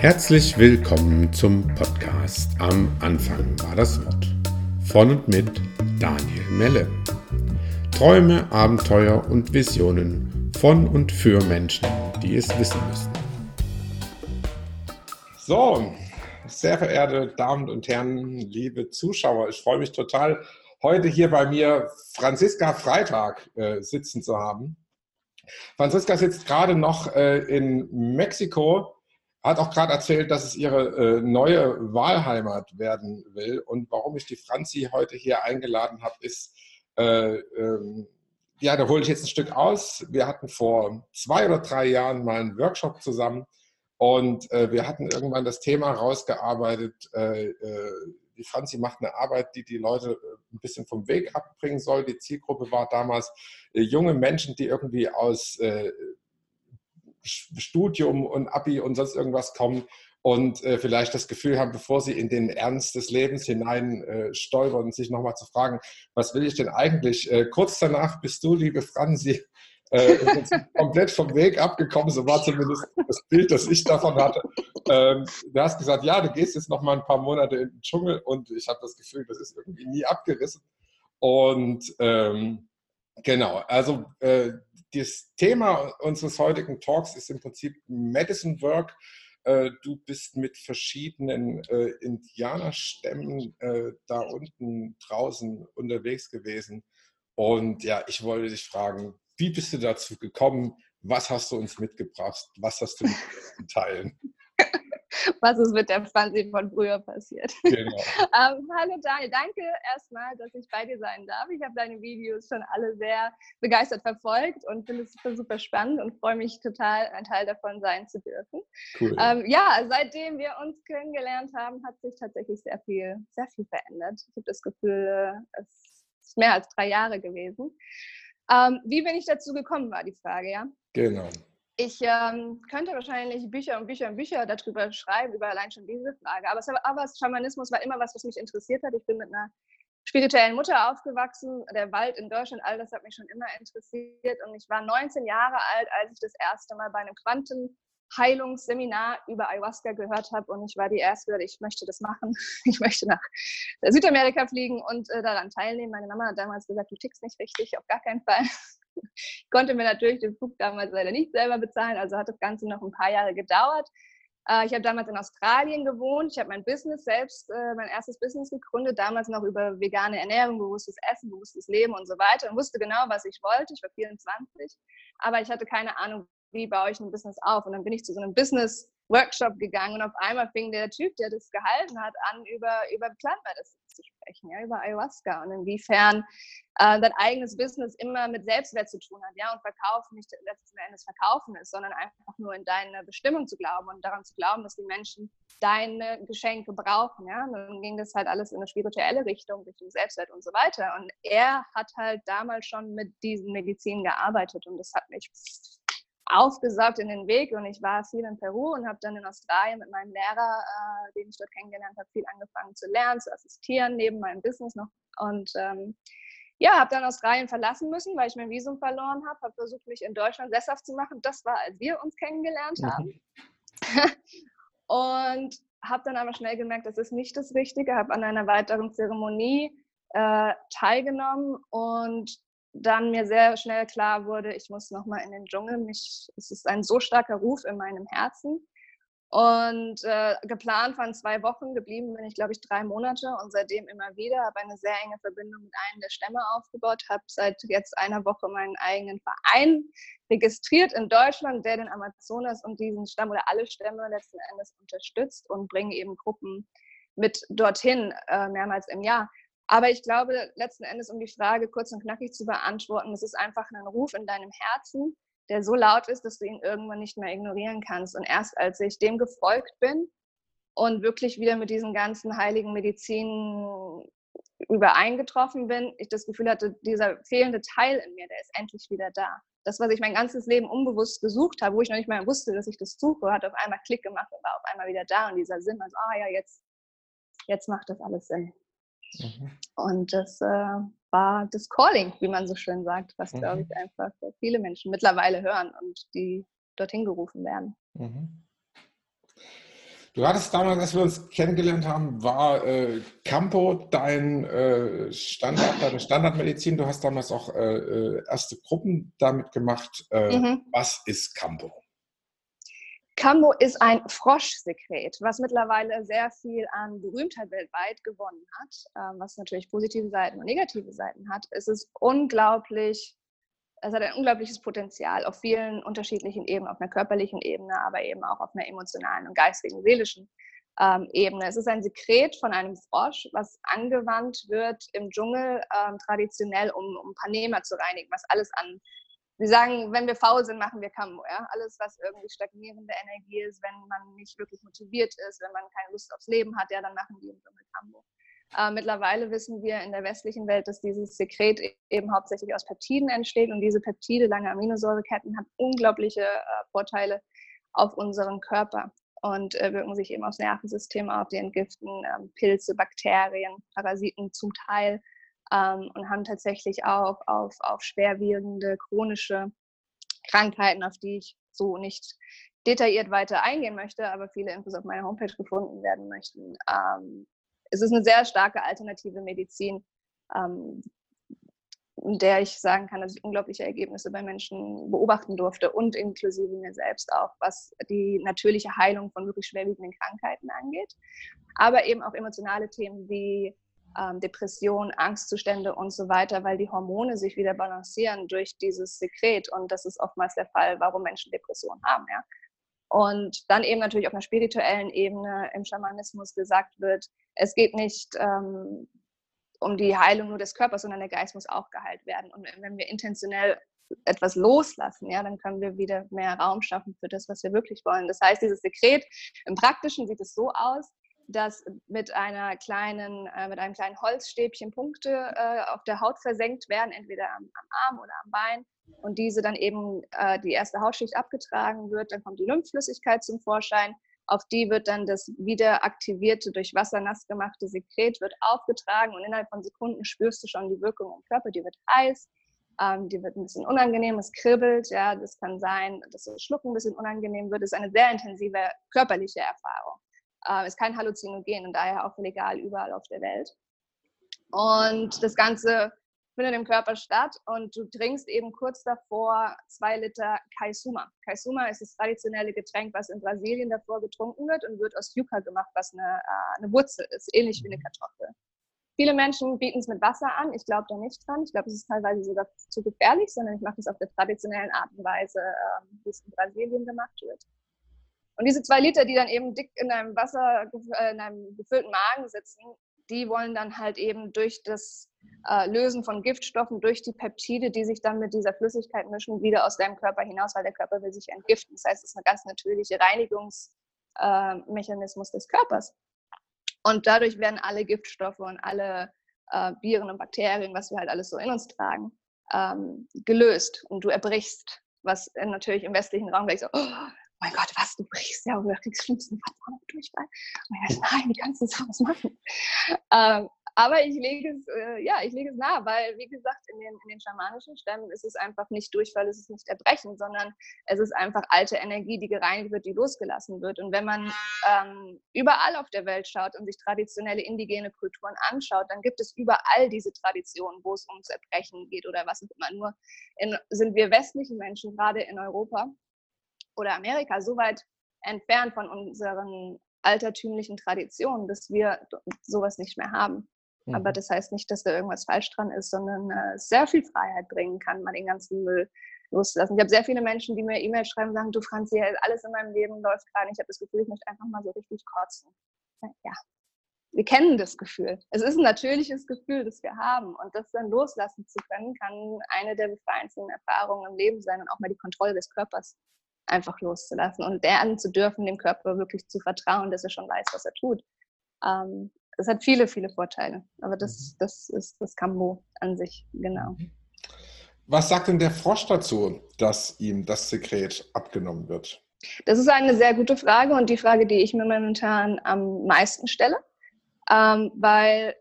Herzlich willkommen zum Podcast Am Anfang war das Wort. Von und mit Daniel Melle. Träume, Abenteuer und Visionen von und für Menschen, die es wissen müssen. So, sehr verehrte Damen und Herren, liebe Zuschauer, ich freue mich total, heute hier bei mir Franziska Freitag äh, sitzen zu haben. Franziska sitzt gerade noch äh, in Mexiko hat auch gerade erzählt, dass es ihre äh, neue Wahlheimat werden will. Und warum ich die Franzi heute hier eingeladen habe, ist, äh, ähm, ja, da hole ich jetzt ein Stück aus. Wir hatten vor zwei oder drei Jahren mal einen Workshop zusammen und äh, wir hatten irgendwann das Thema rausgearbeitet. Äh, äh, die Franzi macht eine Arbeit, die die Leute äh, ein bisschen vom Weg abbringen soll. Die Zielgruppe war damals junge Menschen, die irgendwie aus Studium und Abi und sonst irgendwas kommen und äh, vielleicht das Gefühl haben, bevor sie in den Ernst des Lebens hinein äh, stolpern, sich nochmal zu fragen, was will ich denn eigentlich? Äh, kurz danach bist du, liebe Franzi, äh, komplett vom Weg abgekommen, so war zumindest das Bild, das ich davon hatte. Ähm, du hast gesagt, ja, du gehst jetzt nochmal ein paar Monate in den Dschungel und ich habe das Gefühl, das ist irgendwie nie abgerissen. Und ähm, genau, also äh, das Thema unseres heutigen Talks ist im Prinzip Medicine Work. Äh, du bist mit verschiedenen äh, Indianerstämmen äh, da unten draußen unterwegs gewesen. Und ja, ich wollte dich fragen, wie bist du dazu gekommen? Was hast du uns mitgebracht? Was hast du mit teilen? was ist mit der Franzi von früher passiert. Genau. ähm, hallo Daniel, danke erstmal, dass ich bei dir sein darf. Ich habe deine Videos schon alle sehr begeistert verfolgt und finde es super, super spannend und freue mich total, ein Teil davon sein zu dürfen. Cool. Ähm, ja, seitdem wir uns kennengelernt haben, hat sich tatsächlich sehr viel, sehr viel verändert. Ich habe das Gefühl, es ist mehr als drei Jahre gewesen. Ähm, wie bin ich dazu gekommen, war die Frage, ja? Genau. Ich ähm, könnte wahrscheinlich Bücher und Bücher und Bücher darüber schreiben, über allein schon diese Frage. Aber, aber Schamanismus war immer was, was mich interessiert hat. Ich bin mit einer spirituellen Mutter aufgewachsen. Der Wald in Deutschland, all das hat mich schon immer interessiert. Und ich war 19 Jahre alt, als ich das erste Mal bei einem Quantenheilungsseminar über Ayahuasca gehört habe. Und ich war die Erste, ich möchte das machen. Ich möchte nach Südamerika fliegen und äh, daran teilnehmen. Meine Mama hat damals gesagt, du tickst nicht richtig, auf gar keinen Fall. Ich konnte mir natürlich den Flug damals leider nicht selber bezahlen, also hat das Ganze noch ein paar Jahre gedauert. Äh, ich habe damals in Australien gewohnt. Ich habe mein Business selbst, äh, mein erstes Business gegründet, damals noch über vegane Ernährung, bewusstes Essen, bewusstes Leben und so weiter und wusste genau, was ich wollte. Ich war 24, aber ich hatte keine Ahnung, wie baue ich ein Business auf. Und dann bin ich zu so einem Business Workshop gegangen und auf einmal fing der Typ, der das gehalten hat, an, über, über zu sprechen, ja, über Ayahuasca und inwiefern äh, dein eigenes Business immer mit Selbstwert zu tun hat, ja, und Verkaufen nicht letzten Endes Verkaufen ist, sondern einfach nur in deine Bestimmung zu glauben und daran zu glauben, dass die Menschen deine Geschenke brauchen, ja. Und dann ging das halt alles in eine spirituelle Richtung, Richtung Selbstwert und so weiter. Und er hat halt damals schon mit diesen Medizinen gearbeitet und das hat mich aufgesaugt in den Weg und ich war viel in Peru und habe dann in Australien mit meinem Lehrer, äh, den ich dort kennengelernt habe, viel angefangen zu lernen, zu assistieren, neben meinem Business noch. Und ähm, ja, habe dann Australien verlassen müssen, weil ich mein Visum verloren habe, habe versucht, mich in Deutschland sesshaft zu machen. Das war, als wir uns kennengelernt haben. und habe dann aber schnell gemerkt, das ist nicht das Richtige, habe an einer weiteren Zeremonie äh, teilgenommen und dann mir sehr schnell klar wurde, ich muss nochmal in den Dschungel. Mich, es ist ein so starker Ruf in meinem Herzen. Und äh, geplant waren zwei Wochen, geblieben bin ich, glaube ich, drei Monate und seitdem immer wieder, habe eine sehr enge Verbindung mit einem der Stämme aufgebaut, habe seit jetzt einer Woche meinen eigenen Verein registriert in Deutschland, der den Amazonas und diesen Stamm oder alle Stämme letzten Endes unterstützt und bringe eben Gruppen mit dorthin äh, mehrmals im Jahr. Aber ich glaube, letzten Endes, um die Frage kurz und knackig zu beantworten, es ist einfach ein Ruf in deinem Herzen, der so laut ist, dass du ihn irgendwann nicht mehr ignorieren kannst. Und erst als ich dem gefolgt bin und wirklich wieder mit diesen ganzen heiligen Medizinen übereingetroffen bin, ich das Gefühl hatte, dieser fehlende Teil in mir, der ist endlich wieder da. Das, was ich mein ganzes Leben unbewusst gesucht habe, wo ich noch nicht mal wusste, dass ich das suche, hat auf einmal Klick gemacht und war auf einmal wieder da. Und dieser Sinn, also, ah ja, jetzt, jetzt macht das alles Sinn. Mhm. Und das äh, war das Calling, wie man so schön sagt, was, mhm. glaube ich, einfach viele Menschen mittlerweile hören und die dorthin gerufen werden. Mhm. Du hattest damals, als wir uns kennengelernt haben, war äh, Campo dein äh, Standard, deine Standardmedizin. Du hast damals auch äh, äh erste Gruppen damit gemacht. Äh, mhm. Was ist Campo? Cambo ist ein Froschsekret, was mittlerweile sehr viel an Berühmtheit weltweit gewonnen hat, ähm, was natürlich positive Seiten und negative Seiten hat. Es ist unglaublich, es hat ein unglaubliches Potenzial auf vielen unterschiedlichen Ebenen, auf einer körperlichen Ebene, aber eben auch auf einer emotionalen und geistigen, seelischen ähm, Ebene. Es ist ein Sekret von einem Frosch, was angewandt wird im Dschungel ähm, traditionell, um, um Panema zu reinigen, was alles an Sie sagen, wenn wir faul sind, machen wir Kambo. Ja? Alles, was irgendwie stagnierende Energie ist, wenn man nicht wirklich motiviert ist, wenn man keine Lust aufs Leben hat, ja, dann machen die im Grunde Kambo. Äh, mittlerweile wissen wir in der westlichen Welt, dass dieses Sekret eben hauptsächlich aus Peptiden entsteht und diese Peptide, lange Aminosäureketten, haben unglaubliche äh, Vorteile auf unseren Körper und äh, wirken sich eben aufs Nervensystem auf, die entgiften ähm, Pilze, Bakterien, Parasiten zum Teil ähm, und haben tatsächlich auch auf, auf schwerwiegende chronische Krankheiten, auf die ich so nicht detailliert weiter eingehen möchte, aber viele Infos auf meiner Homepage gefunden werden möchten. Ähm, es ist eine sehr starke alternative Medizin, ähm, in der ich sagen kann, dass ich unglaubliche Ergebnisse bei Menschen beobachten durfte und inklusive mir selbst auch, was die natürliche Heilung von wirklich schwerwiegenden Krankheiten angeht, aber eben auch emotionale Themen wie ähm, Depression, Angstzustände und so weiter, weil die Hormone sich wieder balancieren durch dieses Sekret. Und das ist oftmals der Fall, warum Menschen Depressionen haben. Ja? Und dann eben natürlich auf einer spirituellen Ebene im Schamanismus gesagt wird, es geht nicht ähm, um die Heilung nur des Körpers, sondern der Geist muss auch geheilt werden. Und wenn wir intentionell etwas loslassen, ja, dann können wir wieder mehr Raum schaffen für das, was wir wirklich wollen. Das heißt, dieses Sekret im Praktischen sieht es so aus, dass mit einer kleinen, äh, mit einem kleinen Holzstäbchen Punkte äh, auf der Haut versenkt werden, entweder am, am, Arm oder am Bein und diese dann eben äh, die erste Hautschicht abgetragen wird, dann kommt die Lymphflüssigkeit zum Vorschein, auf die wird dann das wieder aktivierte, durch Wasser nass gemachte Sekret wird aufgetragen und innerhalb von Sekunden spürst du schon die Wirkung im Körper, die wird heiß, ähm, die wird ein bisschen unangenehm, es kribbelt, ja, das kann sein, dass das Schlucken ein bisschen unangenehm wird, das ist eine sehr intensive körperliche Erfahrung äh, ist kein Halluzinogen und daher auch legal überall auf der Welt. Und das Ganze findet im Körper statt und du trinkst eben kurz davor zwei Liter Kaisuma. Kaisuma ist das traditionelle Getränk, was in Brasilien davor getrunken wird und wird aus Yucca gemacht, was eine, äh, eine Wurzel ist, ähnlich wie eine Kartoffel. Viele Menschen bieten es mit Wasser an. Ich glaube da nicht dran. Ich glaube, es ist teilweise sogar zu gefährlich, sondern ich mache es auf der traditionellen Art und Weise, ähm, wie es in Brasilien gemacht wird. Und diese zwei Liter, die dann eben dick in einem Wasser, äh, in einem gefüllten Magen sitzen, die wollen dann halt eben durch das äh, Lösen von Giftstoffen, durch die Peptide, die sich dann mit dieser Flüssigkeit mischen, wieder aus deinem Körper hinaus, weil der Körper will sich entgiften. Das heißt, es ist ein ganz natürlicher Reinigungsmechanismus äh, des Körpers. Und dadurch werden alle Giftstoffe und alle äh, Viren und Bakterien, was wir halt alles so in uns tragen, ähm, gelöst. Und du erbrichst, was natürlich im westlichen Raum gleich so, oh, mein Gott, was, du brichst ja oder kriegst schlimmsten Durchfall. Und ich dachte, nein, wie kannst du sowas machen? Ähm, aber ich lege es, äh, ja, ich lege es nah, weil, wie gesagt, in den, in den schamanischen Stämmen ist es einfach nicht Durchfall, es ist nicht Erbrechen, sondern es ist einfach alte Energie, die gereinigt wird, die losgelassen wird. Und wenn man ähm, überall auf der Welt schaut und sich traditionelle indigene Kulturen anschaut, dann gibt es überall diese Traditionen, wo es ums Erbrechen geht oder was auch immer. Nur in, sind wir westlichen Menschen, gerade in Europa, oder Amerika so weit entfernt von unseren altertümlichen Traditionen, dass wir sowas nicht mehr haben. Mhm. Aber das heißt nicht, dass da irgendwas falsch dran ist, sondern äh, sehr viel Freiheit bringen kann, mal den ganzen Müll loszulassen. Ich habe sehr viele Menschen, die mir E-Mails schreiben und sagen, du Franzi, alles in meinem Leben läuft gerade. Ich habe das Gefühl, ich möchte einfach mal so richtig kotzen. Ja, wir kennen das Gefühl. Es ist ein natürliches Gefühl, das wir haben. Und das dann loslassen zu können, kann eine der befreiendsten Erfahrungen im Leben sein und auch mal die Kontrolle des Körpers einfach loszulassen und lernen zu dürfen, dem Körper wirklich zu vertrauen, dass er schon weiß, was er tut. Ähm, das hat viele, viele Vorteile. Aber das, mhm. das ist das Kambo an sich, genau. Mhm. Was sagt denn der Frosch dazu, dass ihm das Sekret abgenommen wird? Das ist eine sehr gute Frage und die Frage, die ich mir momentan am meisten stelle, ähm, weil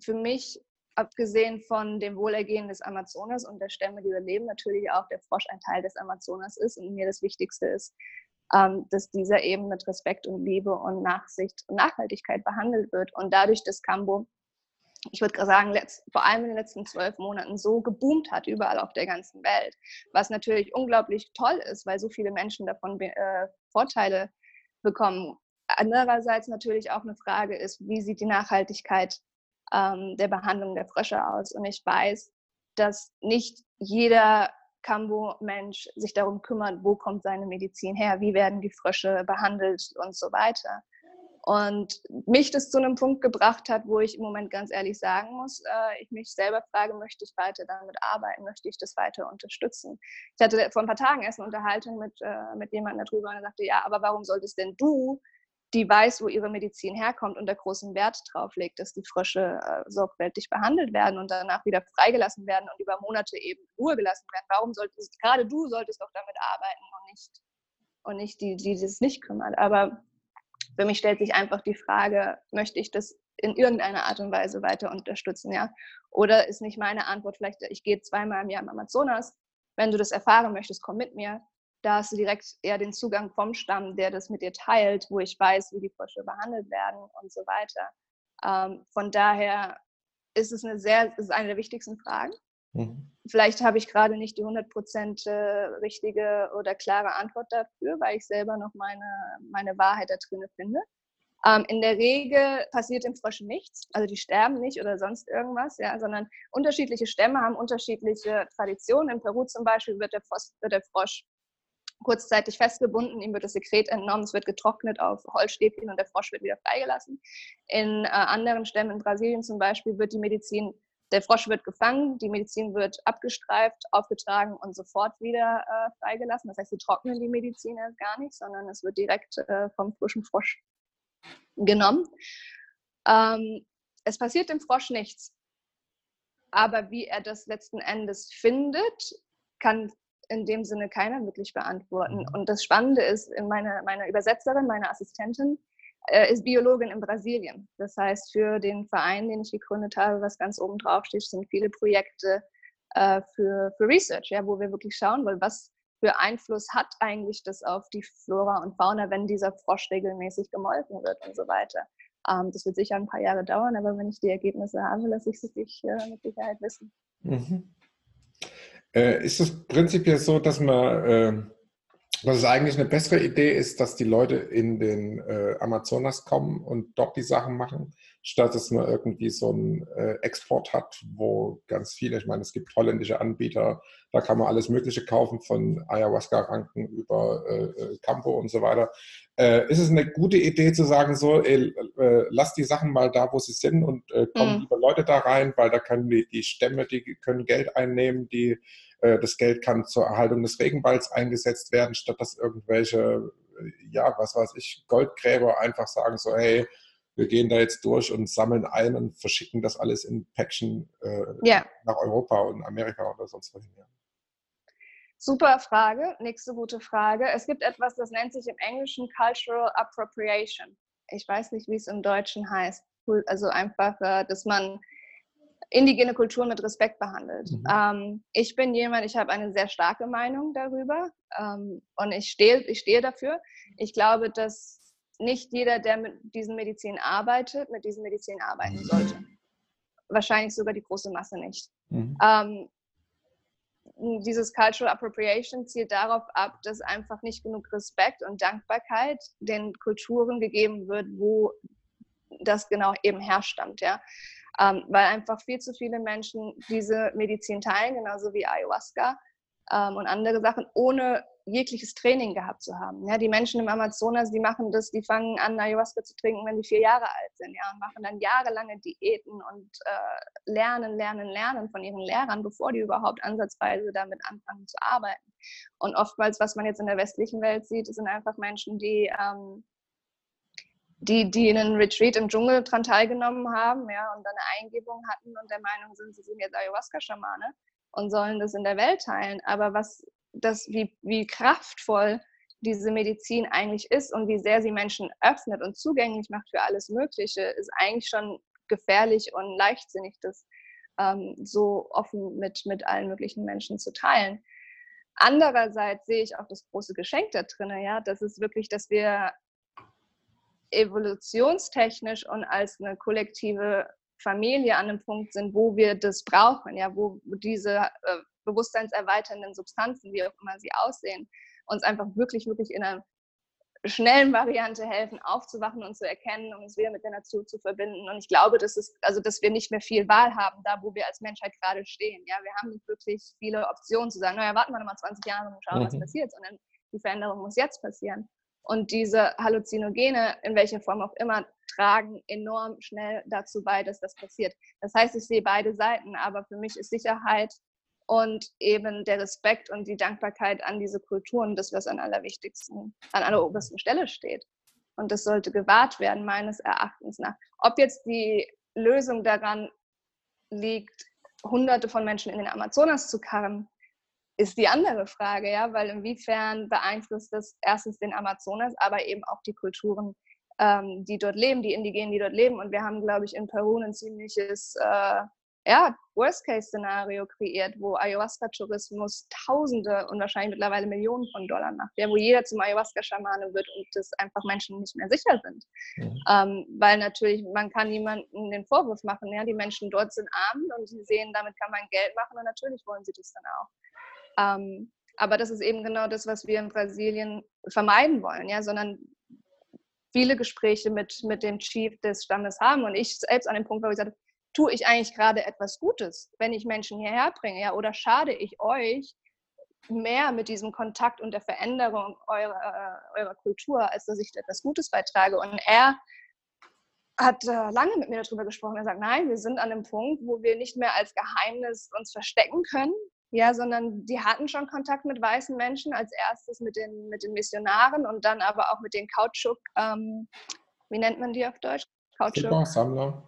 für mich abgesehen von dem Wohlergehen des Amazonas und der Stämme, die wir leben, natürlich auch der Frosch ein Teil des Amazonas ist und mir das Wichtigste ist, ähm, dass dieser eben mit Respekt und Liebe und Nachsicht und Nachhaltigkeit behandelt wird. Und dadurch, dass Cambo, ich würde sagen, letzt, vor allem in den letzten zwölf Monaten so geboomt hat, überall auf der ganzen Welt, was natürlich unglaublich toll ist, weil so viele Menschen davon äh, Vorteile bekommen. Andererseits natürlich auch eine Frage ist, wie sieht die Nachhaltigkeit ähm, der Behandlung der Frösche aus? Und ich weiß, dass nicht jeder Kambo-Mensch sich darum kümmert, wo kommt seine Medizin her, wie werden die Frösche behandelt und so weiter. Und mich das zu einem Punkt gebracht hat, wo ich im Moment ganz ehrlich sagen muss, äh, ich mich selber frage, möchte ich weiter damit arbeiten, möchte ich das weiter unterstützen? Ich hatte vor ein paar Tagen erst eine Unterhaltung mit, äh, mit jemandem darüber und er sagte, ja, aber warum solltest denn du die weiß, wo ihre Medizin herkommt und da großen Wert drauf legt, dass die Frösche äh, sorgfältig behandelt werden und danach wieder freigelassen werden und über Monate eben Ruhe gelassen werden. Warum solltest gerade du solltest doch damit arbeiten und nicht und nicht die, die das nicht kümmert. Aber für mich stellt sich einfach die Frage, möchte ich das in irgendeiner Art und Weise weiter unterstützen, ja? Oder ist nicht meine Antwort vielleicht, ich gehe zweimal im Jahr im Amazonas, wenn du das erfahren möchtest, komm mit mir da hast du direkt eher den Zugang vom Stamm, der das mit dir teilt, wo ich weiß, wie die Frösche behandelt werden und so weiter. Ähm, von daher ist es eine sehr, ist eine der wichtigsten Fragen. Mhm. Vielleicht habe ich gerade nicht die 100% äh, richtige oder klare Antwort dafür, weil ich selber noch meine, meine Wahrheit da drin finde. Ähm, in der Regel passiert im Frosch nichts, also die sterben nicht oder sonst irgendwas, ja, sondern unterschiedliche Stämme haben unterschiedliche Traditionen. In Peru zum Beispiel wird der, Frosch, wird der Frosch kurzzeitig festgebunden, ihm wird das Sekret entnommen, es wird getrocknet auf Holzstäbchen und der Frosch wird wieder freigelassen. In äh, anderen Stämmen in Brasilien zum Beispiel wird die Medizin, der Frosch wird gefangen, die Medizin wird abgestreift, aufgetragen und sofort wieder äh, freigelassen. Das heißt, sie trocknen die Medizin erst gar nicht, sondern es wird direkt äh, vom frischen Frosch genommen. Ähm, es passiert dem Frosch nichts. Aber wie er das letzten Endes findet, kann in dem Sinne keiner wirklich beantworten. Mhm. Und das Spannende ist, meine, meine Übersetzerin, meine Assistentin, äh, ist Biologin in Brasilien. Das heißt, für den Verein, den ich gegründet habe, was ganz oben drauf steht, sind viele Projekte äh, für, für Research, ja, wo wir wirklich schauen wollen, was für Einfluss hat eigentlich das auf die Flora und Fauna, wenn dieser Frosch regelmäßig gemolken wird und so weiter. Ähm, das wird sicher ein paar Jahre dauern, aber wenn ich die Ergebnisse habe, lasse ich sie äh, mit Sicherheit wissen. Mhm. Äh, ist es prinzipiell so, dass man, äh, dass es eigentlich eine bessere Idee ist, dass die Leute in den äh, Amazonas kommen und dort die Sachen machen, statt dass man irgendwie so einen äh, Export hat, wo ganz viele, ich meine, es gibt holländische Anbieter, da kann man alles Mögliche kaufen, von Ayahuasca-Ranken über äh, äh, Campo und so weiter. Äh, ist es eine gute Idee zu sagen, so, ey, äh, lass die Sachen mal da, wo sie sind und äh, kommen mhm. lieber Leute da rein, weil da können die, die Stämme, die können Geld einnehmen, die, äh, das Geld kann zur Erhaltung des Regenwalds eingesetzt werden, statt dass irgendwelche, ja, was weiß ich, Goldgräber einfach sagen so, hey, wir gehen da jetzt durch und sammeln ein und verschicken das alles in Päckchen äh, yeah. nach Europa und Amerika oder sonst wohin. Ja. Super Frage, nächste gute Frage. Es gibt etwas, das nennt sich im Englischen Cultural Appropriation. Ich weiß nicht, wie es im Deutschen heißt. Also einfach, äh, dass man indigene Kulturen mit Respekt behandelt. Mhm. Ähm, ich bin jemand, ich habe eine sehr starke Meinung darüber ähm, und ich stehe, ich stehe dafür. Ich glaube, dass nicht jeder, der mit diesen Medizin arbeitet, mit diesen Medizin arbeiten sollte. Wahrscheinlich sogar die große Masse nicht. Mhm. Ähm, dieses Cultural Appropriation zielt darauf ab, dass einfach nicht genug Respekt und Dankbarkeit den Kulturen gegeben wird, wo das genau eben herstammt. Ja? Ähm, weil einfach viel zu viele Menschen diese Medizin teilen, genauso wie Ayahuasca ähm, und andere Sachen, ohne jegliches Training gehabt zu haben. Ja, die Menschen im Amazonas, die machen das, die fangen an, Ayahuasca zu trinken, wenn die vier Jahre alt sind, ja, und machen dann jahrelange Diäten und äh, lernen, lernen, lernen von ihren Lehrern, bevor die überhaupt ansatzweise damit anfangen zu arbeiten. Und oftmals, was man jetzt in der westlichen Welt sieht, sind einfach Menschen, die ähm, die, die einen Retreat im Dschungel dran teilgenommen haben, ja, und dann eine Eingebung hatten und der Meinung sind, sie sind jetzt Ayahuasca-Schamane und sollen das in der Welt teilen. Aber was das, wie, wie kraftvoll diese Medizin eigentlich ist und wie sehr sie Menschen öffnet und zugänglich macht für alles Mögliche, ist eigentlich schon gefährlich und leichtsinnig, das ähm, so offen mit, mit allen möglichen Menschen zu teilen. Andererseits sehe ich auch das große Geschenk da drin, ja, das ist wirklich, dass wir evolutionstechnisch und als eine kollektive Familie an einem Punkt sind, wo wir das brauchen, ja, wo diese äh, bewusstseinserweiternden Substanzen, wie auch immer sie aussehen, uns einfach wirklich, wirklich in einer schnellen Variante helfen, aufzuwachen und zu erkennen, um uns wieder mit der Natur zu verbinden. Und ich glaube, dass es, also dass wir nicht mehr viel Wahl haben, da wo wir als Menschheit gerade stehen. Ja, wir haben nicht wirklich viele Optionen zu sagen, naja, warten wir noch mal 20 Jahre und schauen, mhm. was passiert, sondern die Veränderung muss jetzt passieren. Und diese Halluzinogene, in welcher Form auch immer, tragen enorm schnell dazu bei, dass das passiert. Das heißt, ich sehe beide Seiten, aber für mich ist Sicherheit und eben der Respekt und die Dankbarkeit an diese Kulturen das, was an allerwichtigsten, an allerobersten Stelle steht. Und das sollte gewahrt werden, meines Erachtens nach. Ob jetzt die Lösung daran liegt, Hunderte von Menschen in den Amazonas zu karren, ist die andere Frage, ja, weil inwiefern beeinflusst das erstens den Amazonas, aber eben auch die Kulturen, ähm, die dort leben, die Indigenen, die dort leben. Und wir haben, glaube ich, in Peru ein ziemliches äh, ja, Worst-Case-Szenario kreiert, wo Ayahuasca-Tourismus Tausende und wahrscheinlich mittlerweile Millionen von Dollar macht, ja, wo jeder zum Ayahuasca-Schamane wird und das einfach Menschen nicht mehr sicher sind. Mhm. Ähm, weil natürlich, man kann niemandem den Vorwurf machen, ja, die Menschen dort sind arm und sie sehen, damit kann man Geld machen und natürlich wollen sie das dann auch. Ähm, aber das ist eben genau das, was wir in Brasilien vermeiden wollen, ja, sondern viele Gespräche mit, mit dem Chief des Stammes haben und ich selbst an dem Punkt, wo ich sagte, tue ich eigentlich gerade etwas Gutes, wenn ich Menschen hierher bringe, ja, oder schade ich euch mehr mit diesem Kontakt und der Veränderung eurer, äh, eurer Kultur, als dass ich etwas Gutes beitrage. Und er hat äh, lange mit mir darüber gesprochen. Er sagt, nein, wir sind an einem Punkt, wo wir nicht mehr als Geheimnis uns verstecken können, ja, sondern die hatten schon Kontakt mit weißen Menschen, als erstes mit den, mit den Missionaren und dann aber auch mit den Kautschuk, ähm, wie nennt man die auf Deutsch? Kautschuk. Sammler.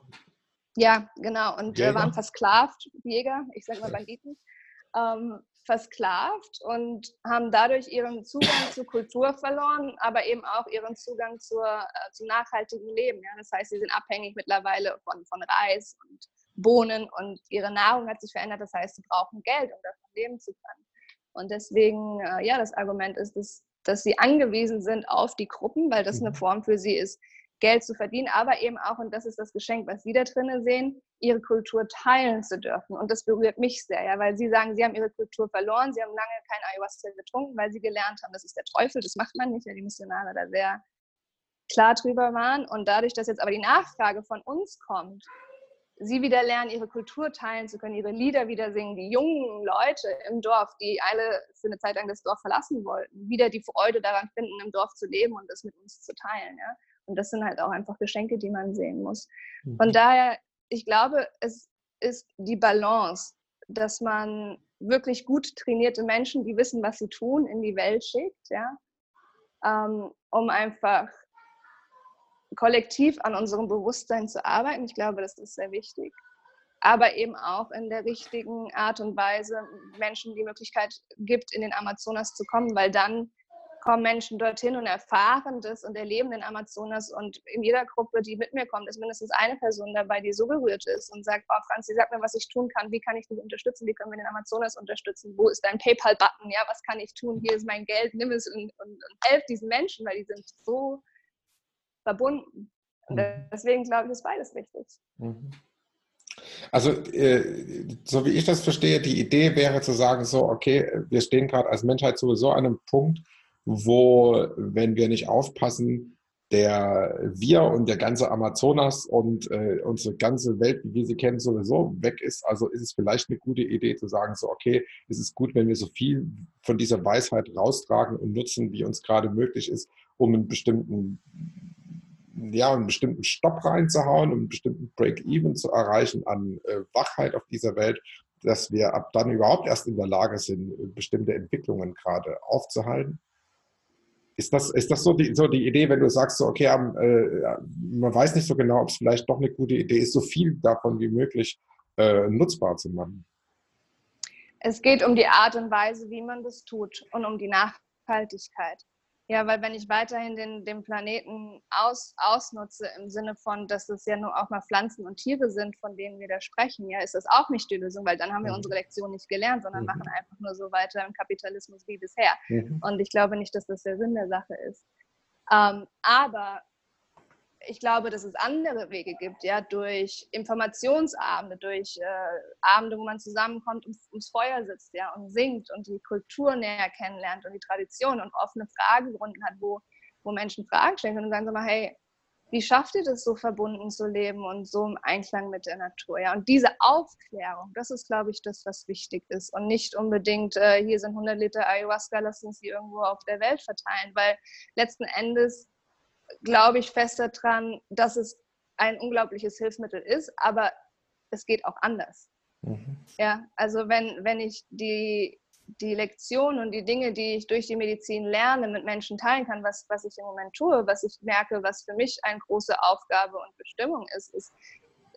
Ja, genau, und äh, waren versklavt, Jäger, ich sage mal Banditen, ähm, versklavt und haben dadurch ihren Zugang zur Kultur verloren, aber eben auch ihren Zugang zur, äh, zum nachhaltigen Leben. Ja? Das heißt, sie sind abhängig mittlerweile von, von Reis und Bohnen und ihre Nahrung hat sich verändert. Das heißt, sie brauchen Geld, um davon leben zu können. Und deswegen, äh, ja, das Argument ist, dass, dass sie angewiesen sind auf die Gruppen, weil das eine mhm. Form für sie ist, Geld zu verdienen, aber eben auch, und das ist das Geschenk, was Sie da drinnen sehen, Ihre Kultur teilen zu dürfen. Und das berührt mich sehr, ja, weil Sie sagen, Sie haben Ihre Kultur verloren, Sie haben lange kein Ayahuasca getrunken, weil Sie gelernt haben, das ist der Teufel, das macht man nicht, ja, die Missionare da sehr klar drüber waren. Und dadurch, dass jetzt aber die Nachfrage von uns kommt, sie wieder lernen, ihre Kultur teilen zu können, ihre Lieder wieder singen, die jungen Leute im Dorf, die alle für eine Zeit lang das Dorf verlassen wollten, wieder die Freude daran finden, im Dorf zu leben und das mit uns zu teilen. Ja? Und das sind halt auch einfach Geschenke, die man sehen muss. Von mhm. daher, ich glaube, es ist die Balance, dass man wirklich gut trainierte Menschen, die wissen, was sie tun, in die Welt schickt, ja, ähm, um einfach kollektiv an unserem Bewusstsein zu arbeiten. Ich glaube, das ist sehr wichtig. Aber eben auch in der richtigen Art und Weise Menschen die Möglichkeit gibt, in den Amazonas zu kommen, weil dann kommen Menschen dorthin und erfahren das und erleben den Amazonas. Und in jeder Gruppe, die mit mir kommt, ist mindestens eine Person dabei, die so berührt ist und sagt, oh Franzi, sag mir, was ich tun kann. Wie kann ich dich unterstützen? Wie können wir den Amazonas unterstützen? Wo ist dein PayPal-Button? Ja, was kann ich tun? Hier ist mein Geld. Nimm es und, und, und helf diesen Menschen, weil die sind so verbunden. Und mhm. deswegen glaube ich, ist beides wichtig. Mhm. Also, äh, so wie ich das verstehe, die Idee wäre zu sagen, so, okay, wir stehen gerade als Menschheit sowieso an einem Punkt, wo, wenn wir nicht aufpassen, der wir und der ganze Amazonas und äh, unsere ganze Welt, wie wir sie kennen, sowieso weg ist. Also ist es vielleicht eine gute Idee zu sagen, so okay, es ist gut, wenn wir so viel von dieser Weisheit raustragen und nutzen, wie uns gerade möglich ist, um einen bestimmten ja, einen bestimmten Stopp reinzuhauen, um einen bestimmten Break-Even zu erreichen an äh, Wachheit auf dieser Welt, dass wir ab dann überhaupt erst in der Lage sind, bestimmte Entwicklungen gerade aufzuhalten. Ist das, ist das so, die, so die Idee, wenn du sagst, so, okay, äh, man weiß nicht so genau, ob es vielleicht doch eine gute Idee ist, so viel davon wie möglich äh, nutzbar zu machen? Es geht um die Art und Weise, wie man das tut und um die Nachhaltigkeit. Ja, weil wenn ich weiterhin den, den Planeten aus, ausnutze im Sinne von, dass es ja nur auch mal Pflanzen und Tiere sind, von denen wir da sprechen, ja, ist das auch nicht die Lösung, weil dann haben wir mhm. unsere Lektion nicht gelernt, sondern mhm. machen einfach nur so weiter im Kapitalismus wie bisher. Mhm. Und ich glaube nicht, dass das der Sinn der Sache ist. Ähm, aber ich glaube, dass es andere Wege gibt, ja, durch Informationsabende, durch äh, Abende, wo man zusammenkommt, ums, ums, Feuer sitzt, ja, und singt und die Kultur näher kennenlernt und die Tradition und offene Fragerunden hat, wo, wo Menschen Fragen stellen können und sagen so mal, hey, wie schafft ihr das so verbunden zu leben und so im Einklang mit der Natur? Ja, und diese Aufklärung, das ist, glaube ich, das, was wichtig ist und nicht unbedingt, äh, hier sind 100 Liter Ayahuasca, lass uns sie irgendwo auf der Welt verteilen, weil letzten Endes glaube ich fest daran, dass es ein unglaubliches Hilfsmittel ist, aber es geht auch anders. Mhm. Ja, also wenn, wenn ich die, die Lektionen und die Dinge, die ich durch die Medizin lerne, mit Menschen teilen kann, was, was ich im Moment tue, was ich merke, was für mich eine große Aufgabe und Bestimmung ist, ist,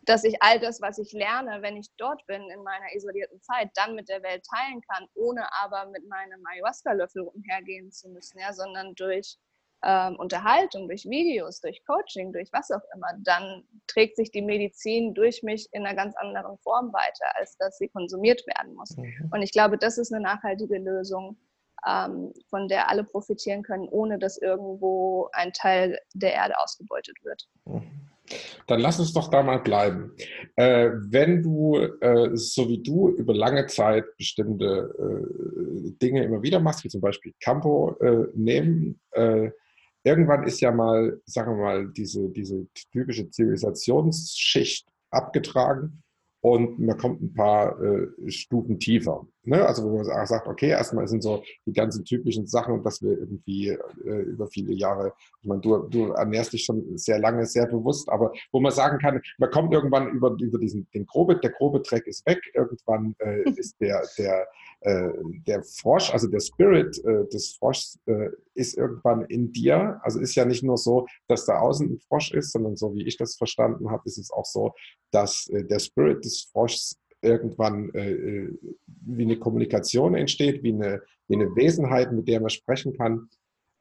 dass ich all das, was ich lerne, wenn ich dort bin in meiner isolierten Zeit, dann mit der Welt teilen kann, ohne aber mit meinem Ayahuasca-Löffel umhergehen zu müssen, ja, sondern durch ähm, Unterhaltung, durch Videos, durch Coaching, durch was auch immer, dann trägt sich die Medizin durch mich in einer ganz anderen Form weiter, als dass sie konsumiert werden muss. Mhm. Und ich glaube, das ist eine nachhaltige Lösung, ähm, von der alle profitieren können, ohne dass irgendwo ein Teil der Erde ausgebeutet wird. Mhm. Dann lass uns doch da mal bleiben. Äh, wenn du, äh, so wie du, über lange Zeit bestimmte äh, Dinge immer wieder machst, wie zum Beispiel Campo äh, nehmen, äh, irgendwann ist ja mal, sagen wir mal, diese, diese typische Zivilisationsschicht abgetragen und man kommt ein paar äh, Stufen tiefer. Ne? Also wo man sagt, okay, erstmal sind so die ganzen typischen Sachen, dass wir irgendwie äh, über viele Jahre, ich meine, du, du ernährst dich schon sehr lange, sehr bewusst, aber wo man sagen kann, man kommt irgendwann über, über diesen, den grobe, der grobe Dreck ist weg, irgendwann äh, ist der, der, der Frosch, also der Spirit äh, des Froschs äh, ist irgendwann in dir. Also ist ja nicht nur so, dass da außen ein Frosch ist, sondern so wie ich das verstanden habe, ist es auch so, dass äh, der Spirit des Froschs irgendwann äh, äh, wie eine Kommunikation entsteht, wie eine, wie eine Wesenheit, mit der man sprechen kann.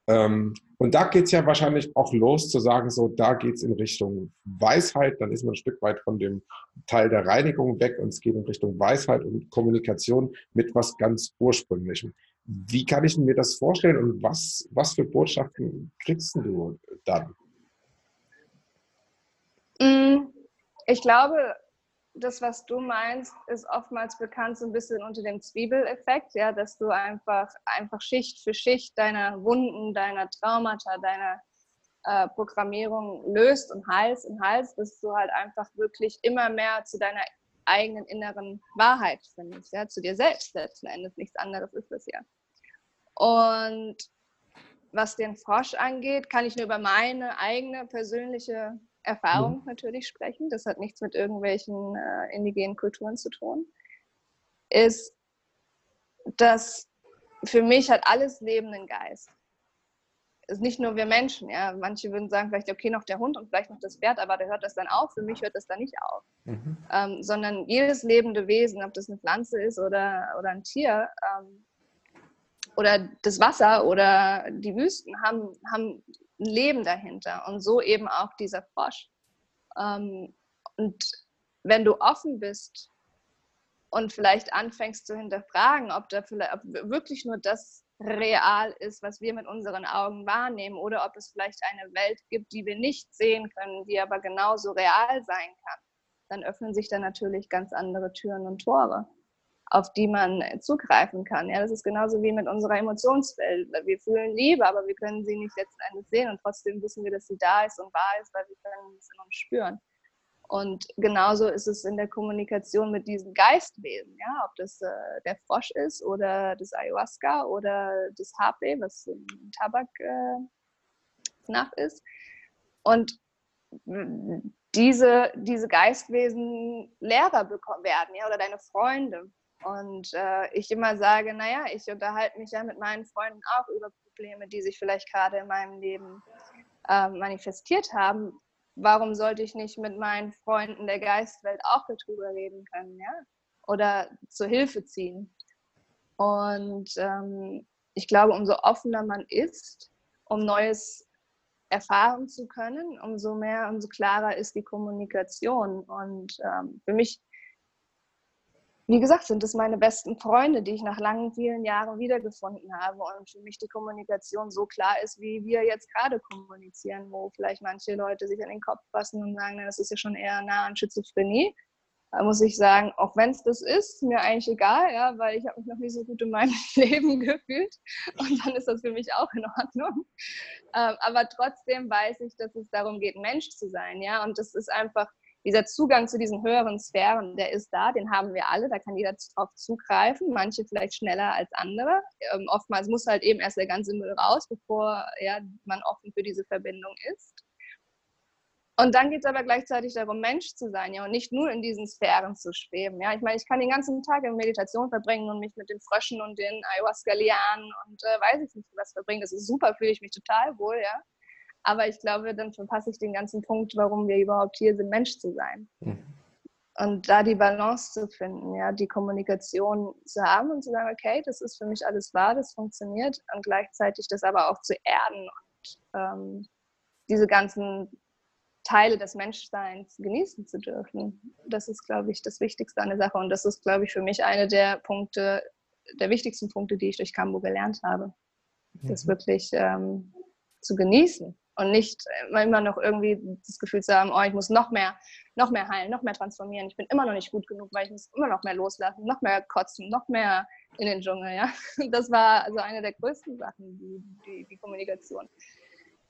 Ähm, und da geht es ja wahrscheinlich auch los zu sagen, so da geht es in Richtung Weisheit, dann ist man ein Stück weit von dem Teil der Reinigung weg und es geht in Richtung Weisheit und Kommunikation mit was ganz Ursprünglichem. Wie kann ich mir das vorstellen und was, was für Botschaften kriegst du dann? Mm, ich glaube, das, was du meinst, ist oftmals bekannt so ein bisschen unter dem Zwiebeleffekt, ja, dass du einfach, einfach Schicht für Schicht deiner Wunden, deiner Traumata, deiner äh, Programmierung löst und heilst und heilst, bis du halt einfach wirklich immer mehr zu deiner eigenen inneren Wahrheit findest, ja, zu dir selbst letzten Endes. Nichts anderes ist es ja. Und was den Frosch angeht, kann ich nur über meine eigene persönliche Erfahrung mhm. natürlich sprechen, das hat nichts mit irgendwelchen äh, indigenen Kulturen zu tun, ist, dass für mich hat alles Leben einen Geist. Es ist nicht nur wir Menschen, ja. Manche würden sagen, vielleicht okay, noch der Hund und vielleicht noch das Pferd, aber da hört das dann auf. Für mich hört das dann nicht auf. Mhm. Ähm, sondern jedes lebende Wesen, ob das eine Pflanze ist oder, oder ein Tier, ähm, oder das Wasser oder die Wüsten haben, haben ein Leben dahinter und so eben auch dieser Frosch. Ähm, und wenn du offen bist und vielleicht anfängst zu hinterfragen, ob da vielleicht ob wirklich nur das real ist, was wir mit unseren Augen wahrnehmen, oder ob es vielleicht eine Welt gibt, die wir nicht sehen können, die aber genauso real sein kann, dann öffnen sich da natürlich ganz andere Türen und Tore auf die man zugreifen kann. Ja, das ist genauso wie mit unserer Emotionswelt. Wir fühlen Liebe, aber wir können sie nicht letzten Endes sehen und trotzdem wissen wir, dass sie da ist und wahr ist, weil wir können es in uns spüren. Und genauso ist es in der Kommunikation mit diesen Geistwesen, ja, ob das äh, der Frosch ist oder das Ayahuasca oder das HP, was ein Tabak äh, nach ist. Und diese, diese Geistwesen Lehrer bekommen werden, ja, oder deine Freunde. Und äh, ich immer sage, naja, ich unterhalte mich ja mit meinen Freunden auch über Probleme, die sich vielleicht gerade in meinem Leben äh, manifestiert haben. Warum sollte ich nicht mit meinen Freunden der Geistwelt auch darüber reden können, ja? Oder zur Hilfe ziehen? Und ähm, ich glaube, umso offener man ist, um Neues erfahren zu können, umso mehr, umso klarer ist die Kommunikation. Und ähm, für mich, wie gesagt, sind es meine besten Freunde, die ich nach langen, vielen Jahren wiedergefunden habe und für mich die Kommunikation so klar ist, wie wir jetzt gerade kommunizieren, wo vielleicht manche Leute sich an den Kopf fassen und sagen, das ist ja schon eher nah an Schizophrenie. Da muss ich sagen, auch wenn es das ist, mir eigentlich egal, ja, weil ich habe mich noch nie so gut in meinem Leben gefühlt und dann ist das für mich auch in Ordnung. Ähm, aber trotzdem weiß ich, dass es darum geht, Mensch zu sein, ja, und das ist einfach dieser Zugang zu diesen höheren Sphären, der ist da, den haben wir alle, da kann jeder drauf zugreifen, manche vielleicht schneller als andere. Ähm, oftmals muss halt eben erst der ganze Müll raus, bevor ja, man offen für diese Verbindung ist. Und dann geht es aber gleichzeitig darum, Mensch zu sein, ja, und nicht nur in diesen Sphären zu schweben. Ja, ich meine, ich kann den ganzen Tag in Meditation verbringen und mich mit den Fröschen und den Ayahuasca-Lianen und äh, weiß ich nicht was verbringen. Das ist super, fühle ich mich total wohl, ja. Aber ich glaube, dann verpasse ich den ganzen Punkt, warum wir überhaupt hier sind, Mensch zu sein. Mhm. Und da die Balance zu finden, ja, die Kommunikation zu haben und zu sagen, okay, das ist für mich alles wahr, das funktioniert und gleichzeitig das aber auch zu erden und ähm, diese ganzen Teile des Menschseins genießen zu dürfen. Das ist, glaube ich, das Wichtigste an der Sache. Und das ist, glaube ich, für mich einer der Punkte, der wichtigsten Punkte, die ich durch Kambo gelernt habe. Mhm. Das wirklich ähm, zu genießen und nicht immer noch irgendwie das Gefühl zu haben, oh, ich muss noch mehr, noch mehr heilen, noch mehr transformieren. Ich bin immer noch nicht gut genug, weil ich muss immer noch mehr loslassen, noch mehr kotzen, noch mehr in den Dschungel. Ja? Das war also eine der größten Sachen, die, die, die Kommunikation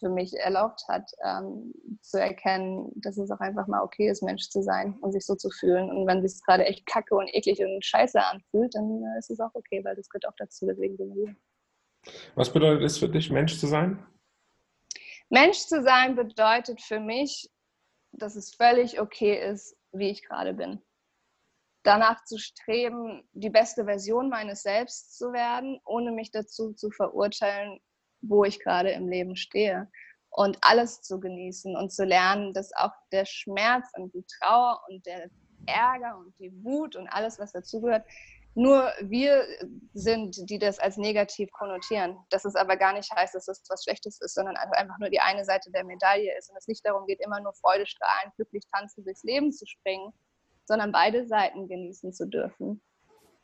für mich erlaubt hat, ähm, zu erkennen, dass es auch einfach mal okay ist, Mensch zu sein und sich so zu fühlen. Und wenn sich gerade echt kacke und eklig und scheiße anfühlt, dann äh, ist es auch okay, weil das gehört auch dazu, deswegen sind wir Was bedeutet es für dich, Mensch zu sein? Mensch zu sein bedeutet für mich, dass es völlig okay ist, wie ich gerade bin. Danach zu streben, die beste Version meines Selbst zu werden, ohne mich dazu zu verurteilen, wo ich gerade im Leben stehe. Und alles zu genießen und zu lernen, dass auch der Schmerz und die Trauer und der Ärger und die Wut und alles, was dazugehört, nur wir sind, die das als negativ konnotieren. Dass es aber gar nicht heißt, dass es was Schlechtes ist, sondern einfach nur die eine Seite der Medaille ist. Und es nicht darum geht, immer nur Freude strahlen, glücklich tanzen, durchs Leben zu springen, sondern beide Seiten genießen zu dürfen.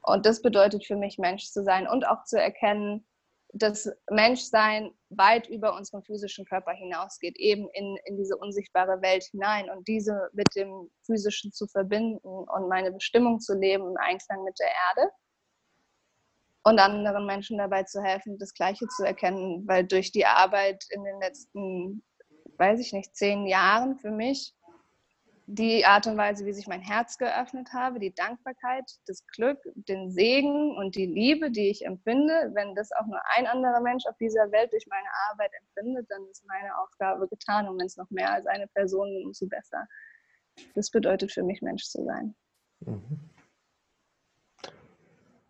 Und das bedeutet für mich, Mensch zu sein und auch zu erkennen, das Menschsein weit über unseren physischen Körper hinausgeht, eben in, in diese unsichtbare Welt hinein und diese mit dem Physischen zu verbinden und meine Bestimmung zu leben im Einklang mit der Erde und anderen Menschen dabei zu helfen, das Gleiche zu erkennen, weil durch die Arbeit in den letzten, weiß ich nicht, zehn Jahren für mich die Art und Weise, wie sich mein Herz geöffnet habe, die Dankbarkeit, das Glück, den Segen und die Liebe, die ich empfinde, wenn das auch nur ein anderer Mensch auf dieser Welt durch meine Arbeit empfindet, dann ist meine Aufgabe getan. Und wenn es noch mehr als eine Person, umso besser. Das bedeutet für mich, Mensch zu sein. Mhm.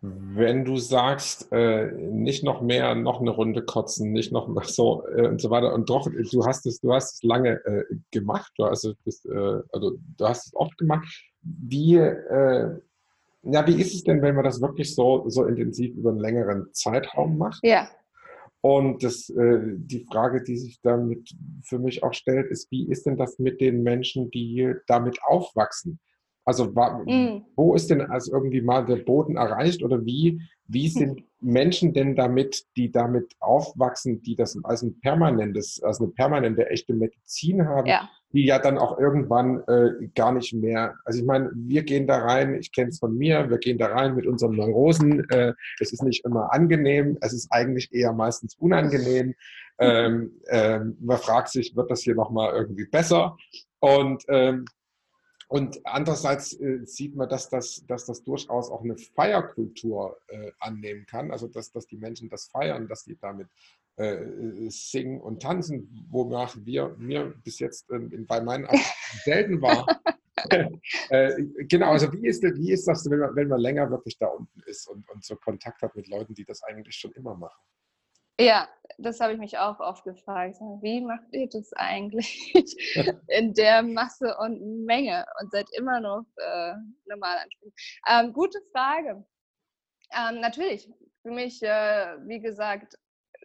Wenn du sagst, äh, nicht noch mehr, noch eine Runde kotzen, nicht noch mehr so äh, und so weiter und doch, du hast es, du hast es lange äh, gemacht, du hast es, bist, äh, also du hast es oft gemacht. Wie, äh, ja, wie ist es denn, wenn man das wirklich so, so intensiv über einen längeren Zeitraum macht? Ja. Und das, äh, die Frage, die sich damit für mich auch stellt, ist, wie ist denn das mit den Menschen, die damit aufwachsen? Also mm. wo ist denn also irgendwie mal der Boden erreicht oder wie, wie sind Menschen denn damit, die damit aufwachsen, die das als ein permanentes, als eine permanente echte Medizin haben, ja. die ja dann auch irgendwann äh, gar nicht mehr, also ich meine, wir gehen da rein, ich kenne es von mir, wir gehen da rein mit unseren Neurosen, äh, es ist nicht immer angenehm, es ist eigentlich eher meistens unangenehm. Ähm, ähm, man fragt sich, wird das hier nochmal irgendwie besser? Und ähm, und andererseits äh, sieht man, dass das, dass das durchaus auch eine Feierkultur äh, annehmen kann. Also dass, dass die Menschen das feiern, dass die damit äh, singen und tanzen, wonach wir mir bis jetzt ähm, bei meinen selten war. Äh, genau, also wie ist, wie ist das, wenn man, wenn man länger wirklich da unten ist und, und so Kontakt hat mit Leuten, die das eigentlich schon immer machen? Ja, das habe ich mich auch oft gefragt. Wie macht ihr das eigentlich in der Masse und Menge und seid immer noch äh, normal ansprechen? Ähm, gute Frage. Ähm, natürlich, für mich, äh, wie gesagt,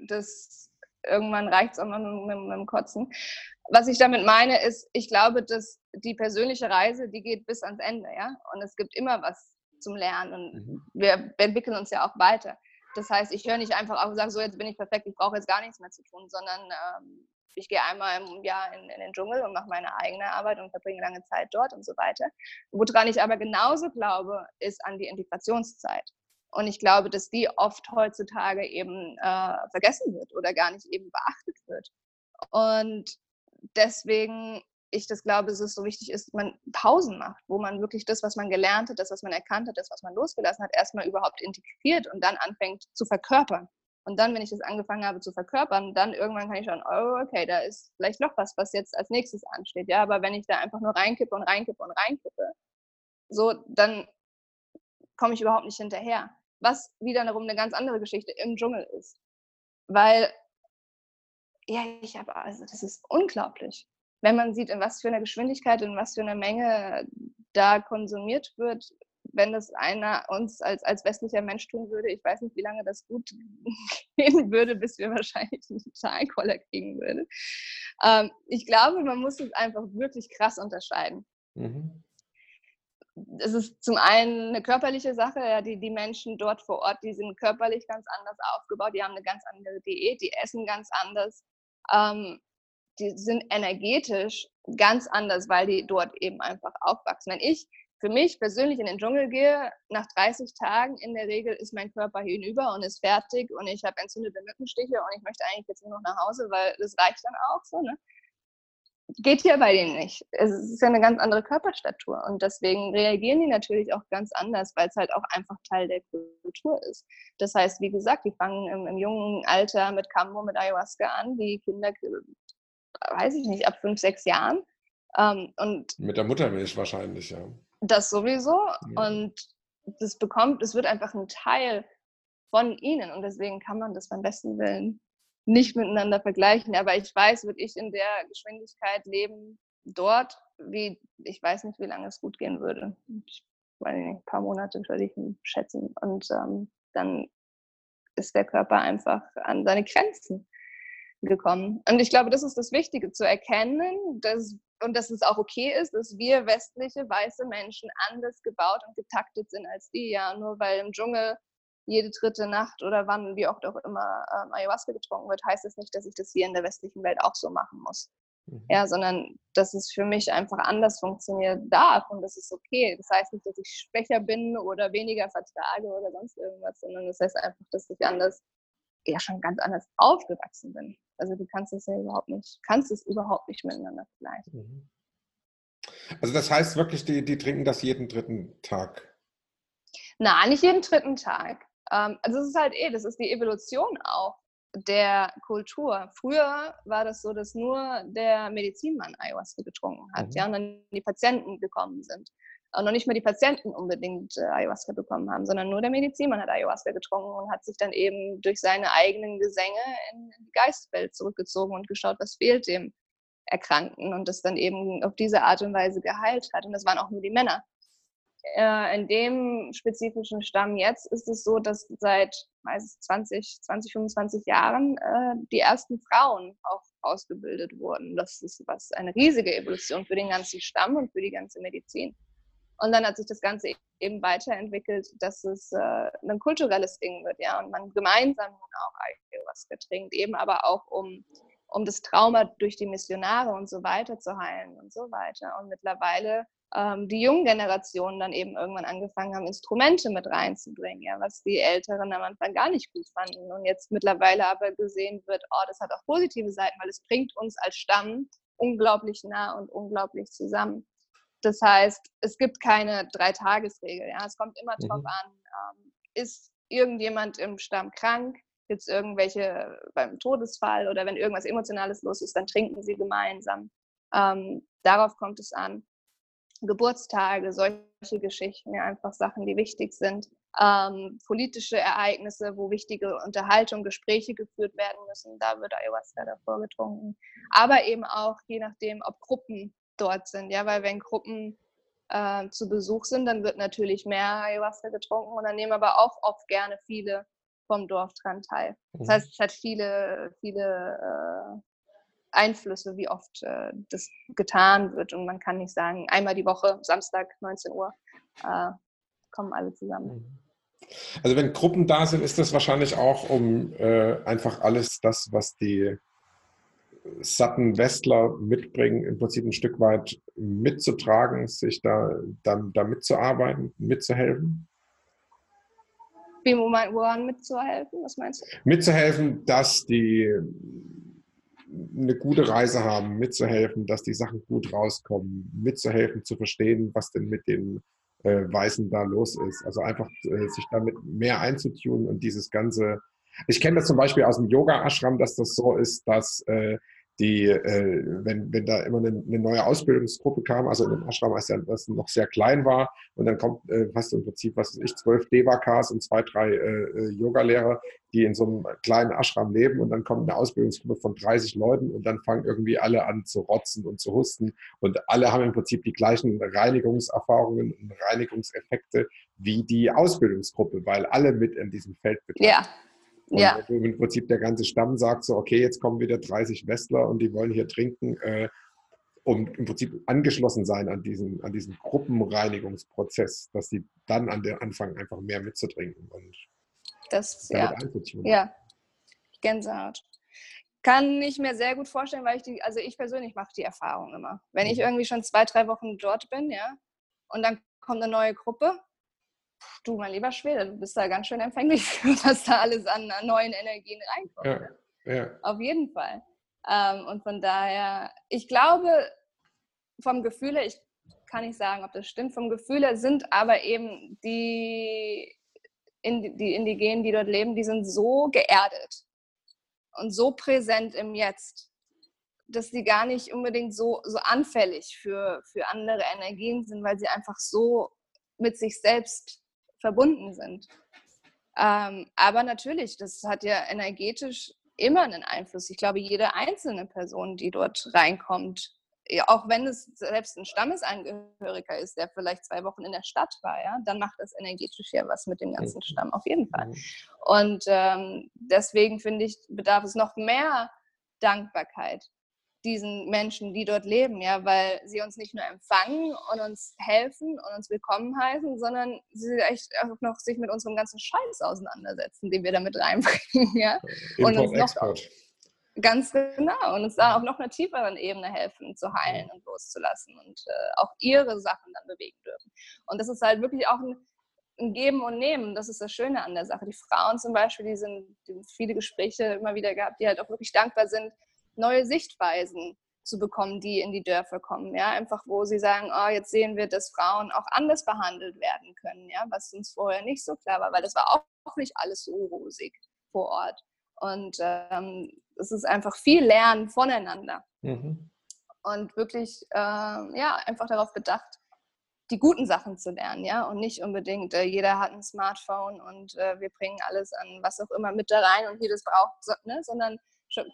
das irgendwann reicht es auch mal mit, mit, dem Kotzen. Was ich damit meine, ist, ich glaube, dass die persönliche Reise, die geht bis ans Ende, ja. Und es gibt immer was zum Lernen und mhm. wir entwickeln uns ja auch weiter. Das heißt, ich höre nicht einfach auf und sage, so jetzt bin ich perfekt, ich brauche jetzt gar nichts mehr zu tun, sondern ähm, ich gehe einmal im Jahr in, in, den Dschungel und mache meine eigene Arbeit und verbringe lange Zeit dort und so weiter. Woran ich aber genauso glaube, ist an die Integrationszeit. Und ich glaube, dass die oft heutzutage eben äh, vergessen wird oder gar nicht eben beachtet wird. Und deswegen ich das glaube, es so wichtig ist, man Pausen macht, wo man wirklich das, was man gelernt hat, das, was man erkannt hat, das, was man losgelassen hat, erstmal überhaupt integriert und dann anfängt zu verkörpern. Und dann, wenn ich das angefangen habe zu verkörpern, dann irgendwann kann ich schauen, oh, okay, da ist vielleicht noch was, was jetzt als nächstes ansteht. Ja, aber wenn ich da einfach nur reinkippe und reinkippe und reinkippe, so, dann komme ich überhaupt nicht hinterher. Was wiederum eine ganz andere Geschichte im Dschungel ist. Weil, ja, ich habe, also das ist unglaublich wenn man sieht, in was für einer Geschwindigkeit, in was für einer Menge da konsumiert wird, wenn das einer uns als, als westlicher Mensch tun würde, ich weiß nicht, wie lange das gut gehen würde, bis wir wahrscheinlich einen Totalkoller kriegen würden. Ähm, ich glaube, man muss es einfach wirklich krass unterscheiden. Mhm. Es ist zum einen eine körperliche Sache, ja, die, die Menschen dort vor Ort, die sind körperlich ganz anders aufgebaut, die haben eine ganz andere Diät, die essen ganz anders. Ähm, die sind energetisch ganz anders, weil die dort eben einfach aufwachsen. Wenn ich für mich persönlich in den Dschungel gehe, nach 30 Tagen in der Regel ist mein Körper hinüber und ist fertig und ich habe entzündete Mückenstiche und ich möchte eigentlich jetzt nur noch nach Hause, weil das reicht dann auch so. Ne? Geht hier bei denen nicht. Es ist ja eine ganz andere Körperstatur und deswegen reagieren die natürlich auch ganz anders, weil es halt auch einfach Teil der Kultur ist. Das heißt, wie gesagt, die fangen im, im jungen Alter mit Kambo, mit Ayahuasca an. Die Kinder weiß ich nicht, ab fünf, sechs Jahren. Ähm, und Mit der Muttermilch wahrscheinlich, ja. Das sowieso. Ja. Und das bekommt, es wird einfach ein Teil von ihnen. Und deswegen kann man das beim besten Willen nicht miteinander vergleichen. Aber ich weiß, würde ich in der Geschwindigkeit leben dort, wie ich weiß nicht, wie lange es gut gehen würde. Ich weiß nicht, ein paar Monate würde ich schätzen. Und ähm, dann ist der Körper einfach an seine Grenzen gekommen. Und ich glaube, das ist das Wichtige, zu erkennen, dass, und dass es auch okay ist, dass wir westliche weiße Menschen anders gebaut und getaktet sind als die. Ja, nur weil im Dschungel jede dritte Nacht oder wann, wie oft auch immer, ähm, Ayahuasca getrunken wird, heißt das nicht, dass ich das hier in der westlichen Welt auch so machen muss. Mhm. Ja, sondern dass es für mich einfach anders funktionieren darf und das ist okay. Das heißt nicht, dass ich schwächer bin oder weniger vertrage oder sonst irgendwas, sondern das heißt einfach, dass ich anders ja schon ganz anders aufgewachsen bin. Also du kannst es ja überhaupt nicht, kannst es überhaupt nicht miteinander vergleichen. Mhm. Also das heißt wirklich, die, die trinken das jeden dritten Tag? Na, nicht jeden dritten Tag. Ähm, also es ist halt eh, das ist die Evolution auch der Kultur. Früher war das so, dass nur der Medizinmann Ayahuasca getrunken hat, mhm. ja, und dann die Patienten gekommen sind auch noch nicht mehr die Patienten unbedingt äh, Ayahuasca bekommen haben, sondern nur der Medizinmann hat Ayahuasca getrunken und hat sich dann eben durch seine eigenen Gesänge in die Geistwelt zurückgezogen und geschaut, was fehlt dem Erkrankten und das dann eben auf diese Art und Weise geheilt hat. Und das waren auch nur die Männer. Äh, in dem spezifischen Stamm jetzt ist es so, dass seit meistens 20, 20, 25 Jahren äh, die ersten Frauen auch ausgebildet wurden. Das ist was eine riesige Evolution für den ganzen Stamm und für die ganze Medizin. Und dann hat sich das Ganze eben weiterentwickelt, dass es äh, ein kulturelles Ding wird, ja, und man gemeinsam auch Ayahuasca trinkt, eben aber auch um, um das Trauma durch die Missionare und so weiter zu heilen und so weiter. Und mittlerweile ähm, die jungen Generationen dann eben irgendwann angefangen haben, Instrumente mit reinzubringen, ja, was die Älteren am Anfang gar nicht gut fanden. Und jetzt mittlerweile aber gesehen wird, oh, das hat auch positive Seiten, weil es bringt uns als Stamm unglaublich nah und unglaublich zusammen. Das heißt, es gibt keine Dreitagesregel. Ja? Es kommt immer darauf mhm. an, ähm, ist irgendjemand im Stamm krank, gibt es irgendwelche beim Todesfall oder wenn irgendwas Emotionales los ist, dann trinken sie gemeinsam. Ähm, darauf kommt es an. Geburtstage, solche Geschichten, ja, einfach Sachen, die wichtig sind. Ähm, politische Ereignisse, wo wichtige Unterhaltungen, Gespräche geführt werden müssen, da wird Ayahuasca davor getrunken. Aber eben auch, je nachdem, ob Gruppen dort sind. Ja, weil wenn Gruppen äh, zu Besuch sind, dann wird natürlich mehr Ayahuasca getrunken und dann nehmen aber auch oft gerne viele vom Dorf dran teil. Das mhm. heißt, es hat viele, viele äh, Einflüsse, wie oft äh, das getan wird. Und man kann nicht sagen, einmal die Woche, Samstag, 19 Uhr, äh, kommen alle zusammen. Mhm. Also wenn Gruppen da sind, ist das wahrscheinlich auch um äh, einfach alles das, was die satten Westler mitbringen, im Prinzip ein Stück weit mitzutragen, sich da, da, da mitzuarbeiten, mitzuhelfen? Wie, woran mitzuhelfen? Was meinst du? Mitzuhelfen, dass die eine gute Reise haben, mitzuhelfen, dass die Sachen gut rauskommen, mitzuhelfen, zu verstehen, was denn mit den äh, Weißen da los ist. Also einfach äh, sich damit mehr einzutun und dieses ganze. Ich kenne das zum Beispiel aus dem Yoga-Ashram, dass das so ist, dass äh, die, äh, wenn, wenn da immer eine, eine, neue Ausbildungsgruppe kam, also in dem Ashram, als das noch sehr klein war, und dann kommt äh, fast im Prinzip, was weiß ich, zwölf Devakas und zwei, drei äh, äh, Yogalehrer, die in so einem kleinen Ashram leben, und dann kommt eine Ausbildungsgruppe von 30 Leuten und dann fangen irgendwie alle an zu rotzen und zu husten, und alle haben im Prinzip die gleichen Reinigungserfahrungen und Reinigungseffekte wie die Ausbildungsgruppe, weil alle mit in diesem Feld beteiligt ja. Und ja. im Prinzip der ganze Stamm sagt so, okay, jetzt kommen wieder 30 Westler und die wollen hier trinken, äh, um im Prinzip angeschlossen sein an diesen, an diesen Gruppenreinigungsprozess, dass sie dann an der anfangen, einfach mehr mitzutrinken und das, damit ja. einzutun. Ja, Gänsehaut. Kann ich mir sehr gut vorstellen, weil ich die, also ich persönlich mache die Erfahrung immer. Wenn ich mhm. irgendwie schon zwei, drei Wochen dort bin, ja, und dann kommt eine neue Gruppe du, mein lieber Schwede, du bist da ganz schön empfänglich für, was da alles an neuen Energien reinkommt. Ja, ja. Auf jeden Fall. Ähm, und von daher, ich glaube, vom Gefühl her, ich kann nicht sagen, ob das stimmt, vom Gefühl her sind aber eben die, die Indigenen, die dort leben, die sind so geerdet und so präsent im Jetzt, dass sie gar nicht unbedingt so, so anfällig für, für andere Energien sind, weil sie einfach so mit sich selbst verbunden sind. Ähm, aber natürlich, das hat ja energetisch immer einen Einfluss. Ich glaube, jede einzelne Person, die dort reinkommt, auch wenn es selbst ein Stammesangehöriger ist, der vielleicht zwei Wochen in der Stadt war, ja, dann macht das energetisch ja was mit dem ganzen Stamm, auf jeden Fall. Und ähm, deswegen finde ich, bedarf es noch mehr Dankbarkeit diesen Menschen, die dort leben, ja, weil sie uns nicht nur empfangen und uns helfen und uns willkommen heißen, sondern sie echt auch noch sich mit unserem ganzen Scheiß auseinandersetzen, den wir damit reinbringen, ja. Import, und uns noch Export. ganz genau und uns da auch noch einer tieferen Ebene helfen, zu heilen und loszulassen und äh, auch ihre Sachen dann bewegen dürfen. Und das ist halt wirklich auch ein, ein Geben und Nehmen, das ist das Schöne an der Sache. Die Frauen zum Beispiel, die sind, die viele Gespräche immer wieder gehabt, die halt auch wirklich dankbar sind, neue Sichtweisen zu bekommen, die in die Dörfer kommen. Ja, einfach wo sie sagen, oh, jetzt sehen wir, dass Frauen auch anders behandelt werden können, ja, was uns vorher nicht so klar war, weil das war auch nicht alles so rosig vor Ort. Und ähm, es ist einfach viel Lernen voneinander. Mhm. Und wirklich, äh, ja, einfach darauf bedacht, die guten Sachen zu lernen, ja, und nicht unbedingt, äh, jeder hat ein Smartphone und äh, wir bringen alles an was auch immer mit da rein und jedes braucht, ne, sondern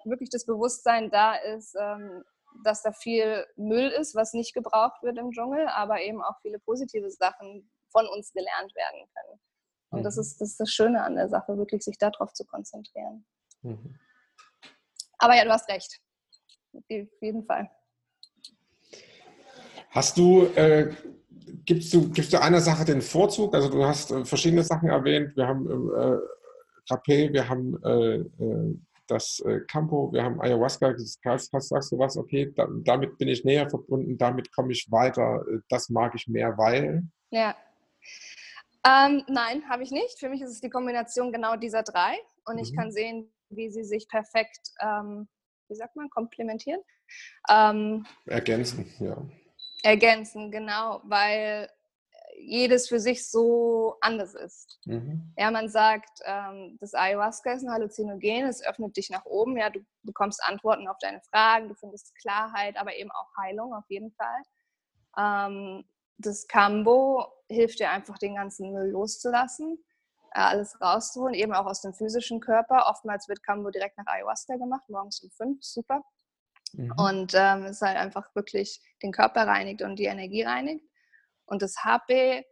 wirklich das Bewusstsein da ist, ähm, dass da viel Müll ist, was nicht gebraucht wird im Dschungel, aber eben auch viele positive Sachen von uns gelernt werden können. Und das, mhm. ist, das ist das Schöne an der Sache, wirklich sich darauf zu konzentrieren. Mhm. Aber ja, du hast recht. Auf jeden Fall. Hast du, äh, gibst du, gibst du einer Sache den Vorzug? Also du hast äh, verschiedene Sachen erwähnt. Wir haben äh, Rapé, wir haben äh, äh das äh, Campo, wir haben Ayahuasca, das sagst du was, okay, da, damit bin ich näher verbunden, damit komme ich weiter, äh, das mag ich mehr, weil? Ja. Ähm, nein, habe ich nicht. Für mich ist es die Kombination genau dieser drei und ich mhm. kann sehen, wie sie sich perfekt, ähm, wie sagt man, komplementieren. Ähm, ergänzen, ja. Ergänzen, genau, weil jedes für sich so anders ist. Mhm. Ja, man sagt, ähm, das Ayahuasca ist ein Halluzinogen, es öffnet dich nach oben, ja, du bekommst Antworten auf deine Fragen, du findest Klarheit, aber eben auch Heilung auf jeden Fall. Ähm, das Kambo hilft dir einfach, den ganzen Müll loszulassen, äh, alles rauszuholen, eben auch aus dem physischen Körper. Oftmals wird Kambo direkt nach Ayahuasca gemacht, morgens um fünf, super. Mhm. Und ähm, es halt einfach wirklich den Körper reinigt und die Energie reinigt. Und das HP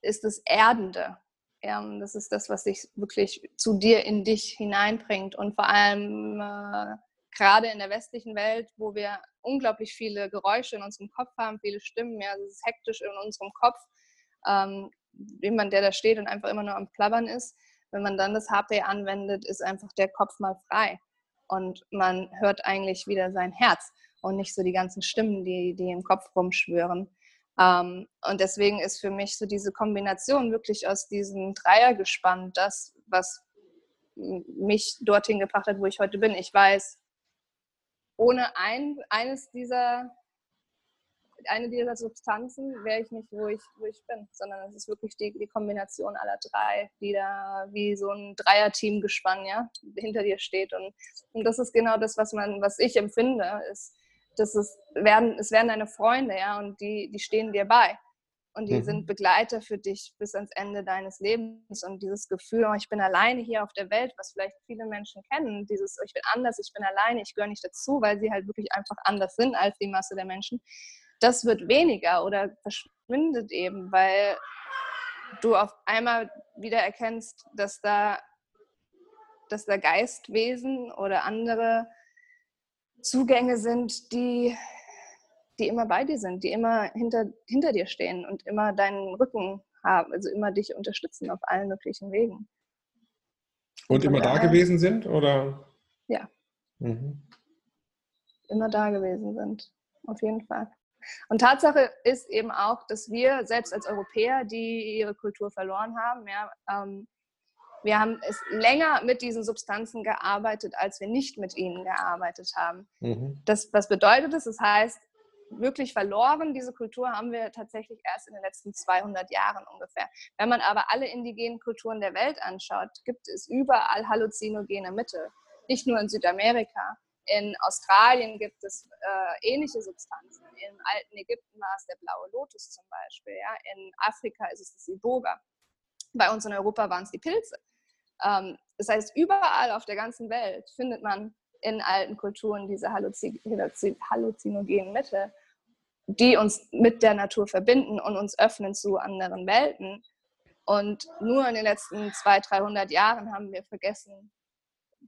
ist das Erdende. Ja, das ist das, was dich wirklich zu dir in dich hineinbringt. Und vor allem äh, gerade in der westlichen Welt, wo wir unglaublich viele Geräusche in unserem Kopf haben, viele Stimmen, ja, es ist hektisch in unserem Kopf. Ähm, jemand, der da steht und einfach immer nur am Plappern ist, wenn man dann das HP anwendet, ist einfach der Kopf mal frei. Und man hört eigentlich wieder sein Herz und nicht so die ganzen Stimmen, die, die im Kopf rumschwören. Ähm, und deswegen ist für mich so diese Kombination wirklich aus diesem Dreiergespann das, was mich dorthin gebracht hat, wo ich heute bin. Ich weiß, ohne ein, eines dieser eine dieser Substanzen wäre ich nicht, wo ich, wo ich bin, sondern es ist wirklich die, die Kombination aller drei, die da wie so ein Dreierteam gespannt, ja, hinter dir steht. Und, und das ist genau das, was man, was ich empfinde, ist, dass es werden, es werden deine Freunde, ja, und die, die stehen dir bei. Und die mhm. sind Begleiter für dich bis ans Ende deines Lebens. Und dieses Gefühl, oh, ich bin alleine hier auf der Welt, was vielleicht viele Menschen kennen, dieses, oh, ich bin anders, ich bin alleine, ich gehöre nicht dazu, weil sie halt wirklich einfach anders sind als die Masse der Menschen das wird weniger oder verschwindet eben, weil du auf einmal wieder erkennst, dass da, dass da Geistwesen oder andere Zugänge sind, die, die immer bei dir sind, die immer hinter, hinter dir stehen und immer deinen Rücken haben, also immer dich unterstützen auf allen möglichen Wegen. Und, und immer da gewesen sind, oder? Ja. Mhm. Immer da gewesen sind, auf jeden Fall. Und Tatsache ist eben auch, dass wir selbst als Europäer, die ihre Kultur verloren haben, ja, ähm, wir haben es länger mit diesen Substanzen gearbeitet, als wir nicht mit ihnen gearbeitet haben. Mhm. Das, was bedeutet das? Das heißt, wirklich verloren, diese Kultur haben wir tatsächlich erst in den letzten 200 Jahren ungefähr. Wenn man aber alle indigenen Kulturen der Welt anschaut, gibt es überall halluzinogene Mittel. Nicht nur in Südamerika. In Australien gibt es äh, ähnliche Substanzen. Im alten Ägypten war es der blaue Lotus zum Beispiel. Ja? In Afrika ist es das Iboga. Bei uns in Europa waren es die Pilze. Ähm, das heißt, überall auf der ganzen Welt findet man in alten Kulturen diese Halluzin halluzinogenen Mittel, die uns mit der Natur verbinden und uns öffnen zu anderen Welten. Und nur in den letzten 200, 300 Jahren haben wir vergessen,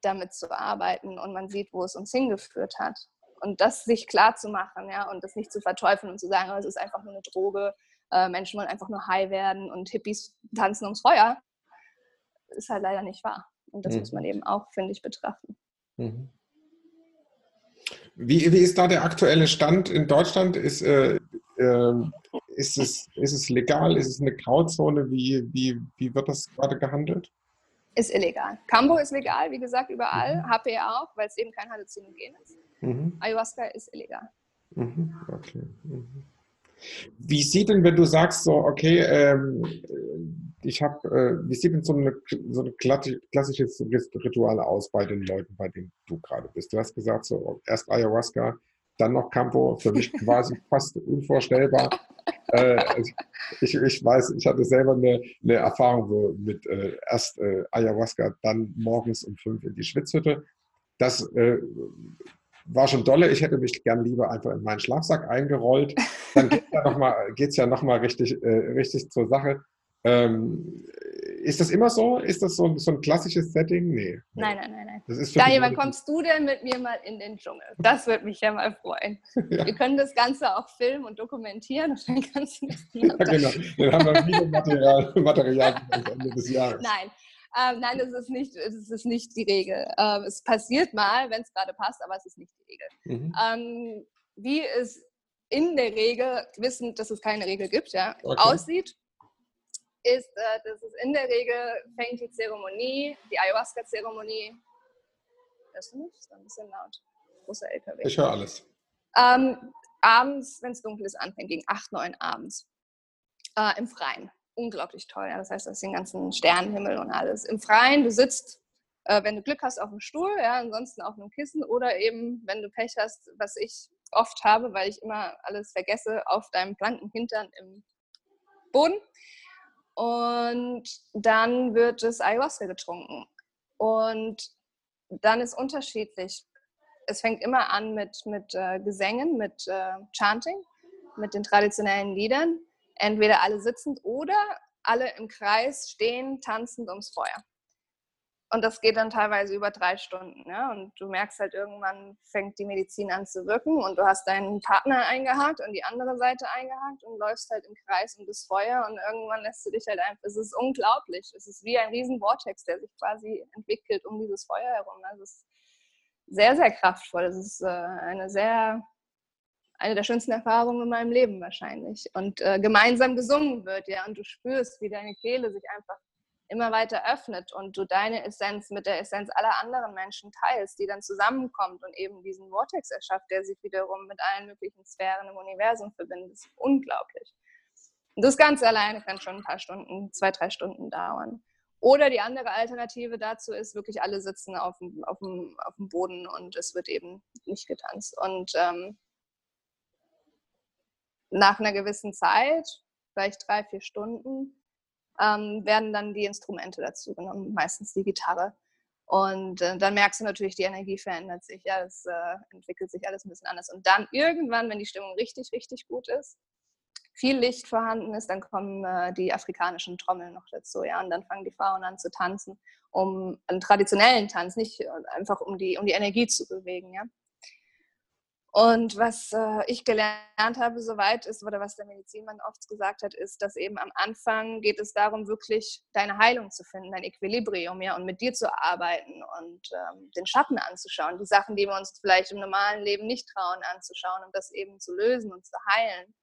damit zu arbeiten und man sieht, wo es uns hingeführt hat. Und das sich klar zu machen, ja, und das nicht zu verteufeln und zu sagen, oh, es ist einfach nur eine Droge, äh, Menschen wollen einfach nur high werden und Hippies tanzen ums Feuer, ist halt leider nicht wahr. Und das mhm. muss man eben auch, finde ich, betrachten. Mhm. Wie, wie ist da der aktuelle Stand in Deutschland? Ist, äh, äh, ist, es, ist es legal? Ist es eine Grauzone? Wie, wie, wie wird das gerade gehandelt? ist illegal. Cambo ist legal, wie gesagt, überall. Mhm. HP auch, weil es eben kein Halluzinogen ist. Mhm. Ayahuasca ist illegal. Mhm. Okay. Mhm. Wie sieht denn, wenn du sagst, so, okay, ähm, ich habe, äh, wie sieht denn so, eine, so ein klassisches Ritual aus bei den Leuten, bei denen du gerade bist? Du hast gesagt, so erst Ayahuasca, dann noch Campo, für mich quasi fast unvorstellbar. Äh, ich, ich weiß, ich hatte selber eine, eine Erfahrung wo mit äh, erst äh, Ayahuasca, dann morgens um fünf in die Schwitzhütte. Das äh, war schon dolle. Ich hätte mich gern lieber einfach in meinen Schlafsack eingerollt. Dann geht es ja nochmal ja noch richtig, äh, richtig zur Sache. Ähm, ist das immer so? Ist das so, so ein klassisches Setting? Nee. Nein, nein, nein, nein. Das ist Daniel, wann kommst du denn mit mir mal in den Dschungel? Das würde mich ja mal freuen. ja. Wir können das Ganze auch filmen und dokumentieren und dann kannst du das Ja, genau. Dann haben wir Videomaterial Material bis Ende des Jahres. Nein. Ähm, nein, das ist, nicht, das ist nicht die Regel. Ähm, es passiert mal, wenn es gerade passt, aber es ist nicht die Regel. Mhm. Ähm, wie es in der Regel, wissend, dass es keine Regel gibt, ja, okay. aussieht, ist, äh, dass es in der Regel fängt die Zeremonie, die Ayahuasca-Zeremonie. Du mich? Ist ein bisschen laut. Großer LKW. Ich höre alles. Ähm, abends, wenn es dunkel ist, anfängt, gegen 8, 9 abends. Äh, Im Freien. Unglaublich toll. Ja? Das heißt, das ist den ganzen Sternenhimmel und alles. Im Freien, du sitzt, äh, wenn du Glück hast, auf dem Stuhl, ja, ansonsten auf einem Kissen oder eben, wenn du Pech hast, was ich oft habe, weil ich immer alles vergesse, auf deinem blanken Hintern im Boden. Und dann wird es Ayahuasca getrunken. Und dann ist unterschiedlich. Es fängt immer an mit, mit äh, Gesängen, mit äh, Chanting, mit den traditionellen Liedern. Entweder alle sitzend oder alle im Kreis stehen, tanzend ums Feuer. Und das geht dann teilweise über drei Stunden. Ja? Und du merkst halt irgendwann fängt die Medizin an zu wirken und du hast deinen Partner eingehakt und die andere Seite eingehakt und läufst halt im Kreis um das Feuer und irgendwann lässt du dich halt einfach. Es ist unglaublich. Es ist wie ein riesen Vortex, der sich quasi entwickelt um dieses Feuer herum. Also es ist sehr, sehr kraftvoll. Es ist äh, eine sehr eine der schönsten Erfahrungen in meinem Leben wahrscheinlich. Und äh, gemeinsam gesungen wird, ja, und du spürst, wie deine Kehle sich einfach immer weiter öffnet und du deine Essenz mit der Essenz aller anderen Menschen teilst, die dann zusammenkommt und eben diesen Vortex erschafft, der sich wiederum mit allen möglichen Sphären im Universum verbindet. Ist unglaublich. Und das Ganze alleine kann schon ein paar Stunden, zwei, drei Stunden dauern. Oder die andere Alternative dazu ist, wirklich alle sitzen auf dem, auf dem, auf dem Boden und es wird eben nicht getanzt. Und ähm, nach einer gewissen Zeit, vielleicht drei, vier Stunden, ähm, werden dann die Instrumente dazu genommen, meistens die Gitarre. Und äh, dann merkst du natürlich, die Energie verändert sich. Ja, es äh, entwickelt sich alles ein bisschen anders. Und dann irgendwann, wenn die Stimmung richtig, richtig gut ist, viel Licht vorhanden ist, dann kommen äh, die afrikanischen Trommeln noch dazu. Ja, und dann fangen die Frauen an zu tanzen, um einen traditionellen Tanz, nicht äh, einfach um die, um die Energie zu bewegen. Ja. Und was äh, ich gelernt habe, soweit ist, oder was der Medizinmann oft gesagt hat, ist, dass eben am Anfang geht es darum, wirklich deine Heilung zu finden, dein Equilibrium, ja, und mit dir zu arbeiten und ähm, den Schatten anzuschauen, die Sachen, die wir uns vielleicht im normalen Leben nicht trauen anzuschauen, um das eben zu lösen und zu heilen.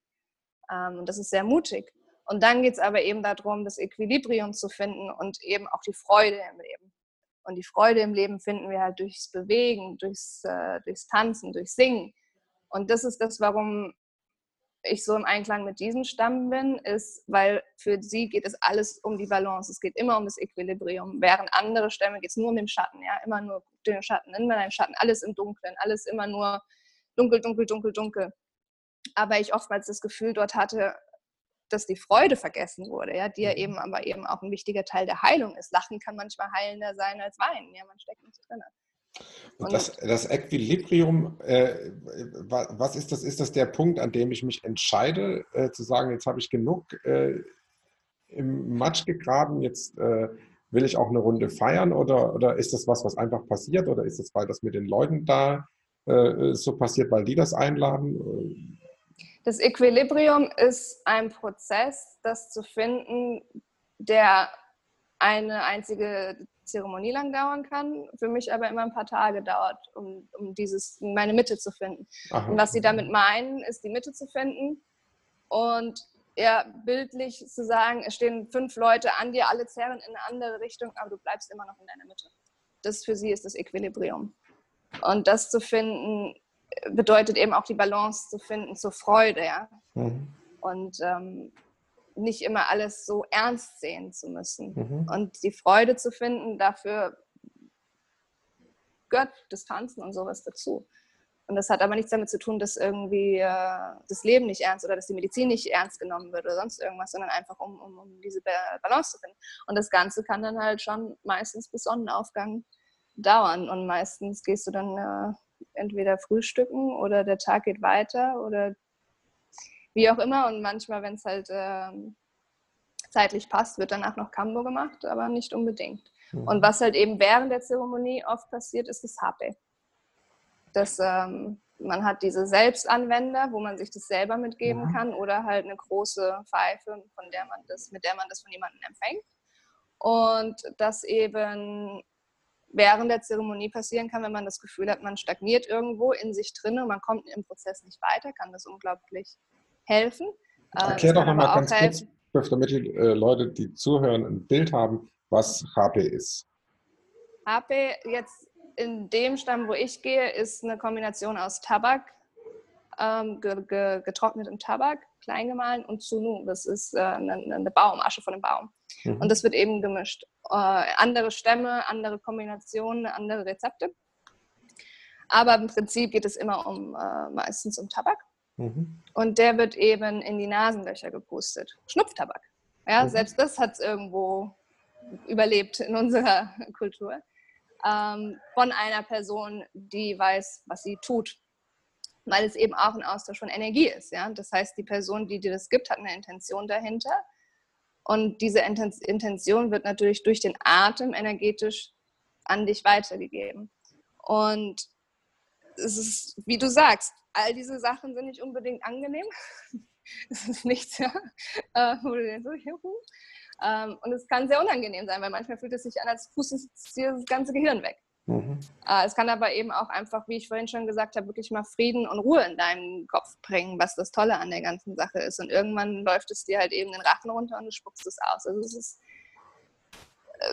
Ähm, und das ist sehr mutig. Und dann geht es aber eben darum, das Equilibrium zu finden und eben auch die Freude im Leben. Und die Freude im Leben finden wir halt durchs Bewegen, durchs, äh, durchs Tanzen, durchs Singen. Und das ist das, warum ich so im Einklang mit diesem Stamm bin, ist, weil für sie geht es alles um die Balance. Es geht immer um das Equilibrium. Während andere Stämme geht es nur um den Schatten, ja, immer nur den Schatten, immer deinen Schatten, alles im Dunkeln, alles immer nur dunkel, dunkel, dunkel, dunkel. Aber ich oftmals das Gefühl dort hatte, dass die Freude vergessen wurde, ja, die ja mhm. eben aber eben auch ein wichtiger Teil der Heilung ist. Lachen kann manchmal heilender sein als Weinen, ja, man steckt nicht drin. Und das, das Equilibrium, äh, was ist das? Ist das der Punkt, an dem ich mich entscheide, äh, zu sagen, jetzt habe ich genug äh, im Matsch gegraben, jetzt äh, will ich auch eine Runde feiern? Oder, oder ist das was, was einfach passiert? Oder ist das, weil das mit den Leuten da äh, so passiert, weil die das einladen? Das Equilibrium ist ein Prozess, das zu finden, der eine einzige Zeremonie lang dauern kann, für mich aber immer ein paar Tage dauert, um, um dieses, meine Mitte zu finden. Aha. Und was sie damit meinen, ist die Mitte zu finden und ja, bildlich zu sagen, es stehen fünf Leute an dir, alle zerren in eine andere Richtung, aber du bleibst immer noch in deiner Mitte. Das für sie ist das Equilibrium. Und das zu finden, bedeutet eben auch die Balance zu finden zur Freude, ja. Mhm. Und ähm, nicht immer alles so ernst sehen zu müssen. Mhm. Und die Freude zu finden, dafür gehört das Tanzen und sowas dazu. Und das hat aber nichts damit zu tun, dass irgendwie äh, das Leben nicht ernst oder dass die Medizin nicht ernst genommen wird oder sonst irgendwas, sondern einfach um, um, um diese Balance zu finden. Und das Ganze kann dann halt schon meistens bis Sonnenaufgang dauern. Und meistens gehst du dann äh, entweder frühstücken oder der Tag geht weiter oder wie auch immer. Und manchmal, wenn es halt äh, zeitlich passt, wird danach noch Kambo gemacht, aber nicht unbedingt. Mhm. Und was halt eben während der Zeremonie oft passiert, ist das Hape. Das, ähm, man hat diese Selbstanwender, wo man sich das selber mitgeben ja. kann, oder halt eine große Pfeife, von der man das, mit der man das von jemandem empfängt. Und das eben während der Zeremonie passieren kann, wenn man das Gefühl hat, man stagniert irgendwo in sich drin und man kommt im Prozess nicht weiter, kann das unglaublich helfen. Äh, Erklär doch nochmal ganz helfen. kurz, damit die äh, Leute, die zuhören, ein Bild haben, was HP ist. HP jetzt in dem Stamm, wo ich gehe, ist eine Kombination aus Tabak, ähm, getrocknetem Tabak, klein gemahlen und Sunu. Das ist äh, eine, eine Baumasche von einem Baum. Mhm. Und das wird eben gemischt. Äh, andere Stämme, andere Kombinationen, andere Rezepte. Aber im Prinzip geht es immer um äh, meistens um Tabak. Mhm. Und der wird eben in die Nasenlöcher gepustet. Schnupftabak. Ja, mhm. selbst das hat es irgendwo überlebt in unserer Kultur. Ähm, von einer Person, die weiß, was sie tut. Weil es eben auch ein Austausch von Energie ist. Ja? Das heißt, die Person, die dir das gibt, hat eine Intention dahinter Und diese Intention wird natürlich durch den Atem energetisch an dich weitergegeben. Und es ist, wie du sagst, all diese Sachen sind nicht unbedingt angenehm. Es ist nichts, ja, äh. Ähm, und es kann sehr unangenehm sein, weil manchmal fühlt es sich an, als dir das ganze Gehirn weg. Mhm. Äh, es kann aber eben auch einfach, wie ich vorhin schon gesagt habe, wirklich mal Frieden und Ruhe in deinen Kopf bringen, was das Tolle an der ganzen Sache ist. Und irgendwann läuft es dir halt eben den Rachen runter und du spuckst es aus. Also es ist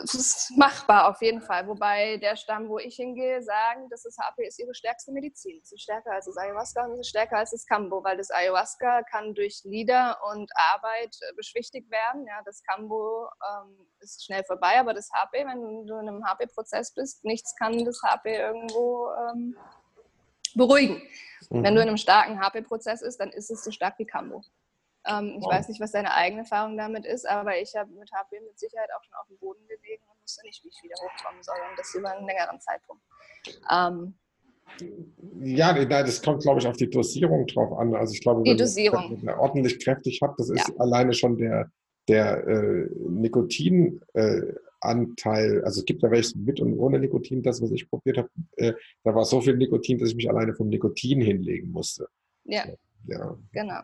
es ist machbar auf jeden Fall. Wobei der Stamm, wo ich hingehe, sagen, dass das HP ist ihre stärkste Medizin. Es ist stärker als das Ayahuasca und es ist stärker als das Kambo, weil das Ayahuasca kann durch Lieder und Arbeit äh, beschwichtigt werden. Ja, das Kambo ähm, ist schnell vorbei, aber das HP, wenn du in einem HP-Prozess bist, nichts kann das HP irgendwo ähm, beruhigen. Mhm. Wenn du in einem starken HP-Prozess bist, dann ist es so stark wie Kambo. Ähm, ich wow. weiß nicht, was deine eigene Erfahrung damit ist, aber ich habe mit HP mit Sicherheit auch schon auf dem Boden gelegen und wusste nicht, wie ich wieder hochkommen soll und das über einen längeren Zeitpunkt. Ähm, ja, das kommt, glaube ich, auf die Dosierung drauf an. Also ich glaube, wenn Dosierung. man ordentlich kräftig hat, das ist ja. alleine schon der, der äh, Nikotinanteil. Äh, also es gibt ja welches mit und ohne Nikotin, das, was ich probiert habe, äh, da war so viel Nikotin, dass ich mich alleine vom Nikotin hinlegen musste. Ja, ja. genau.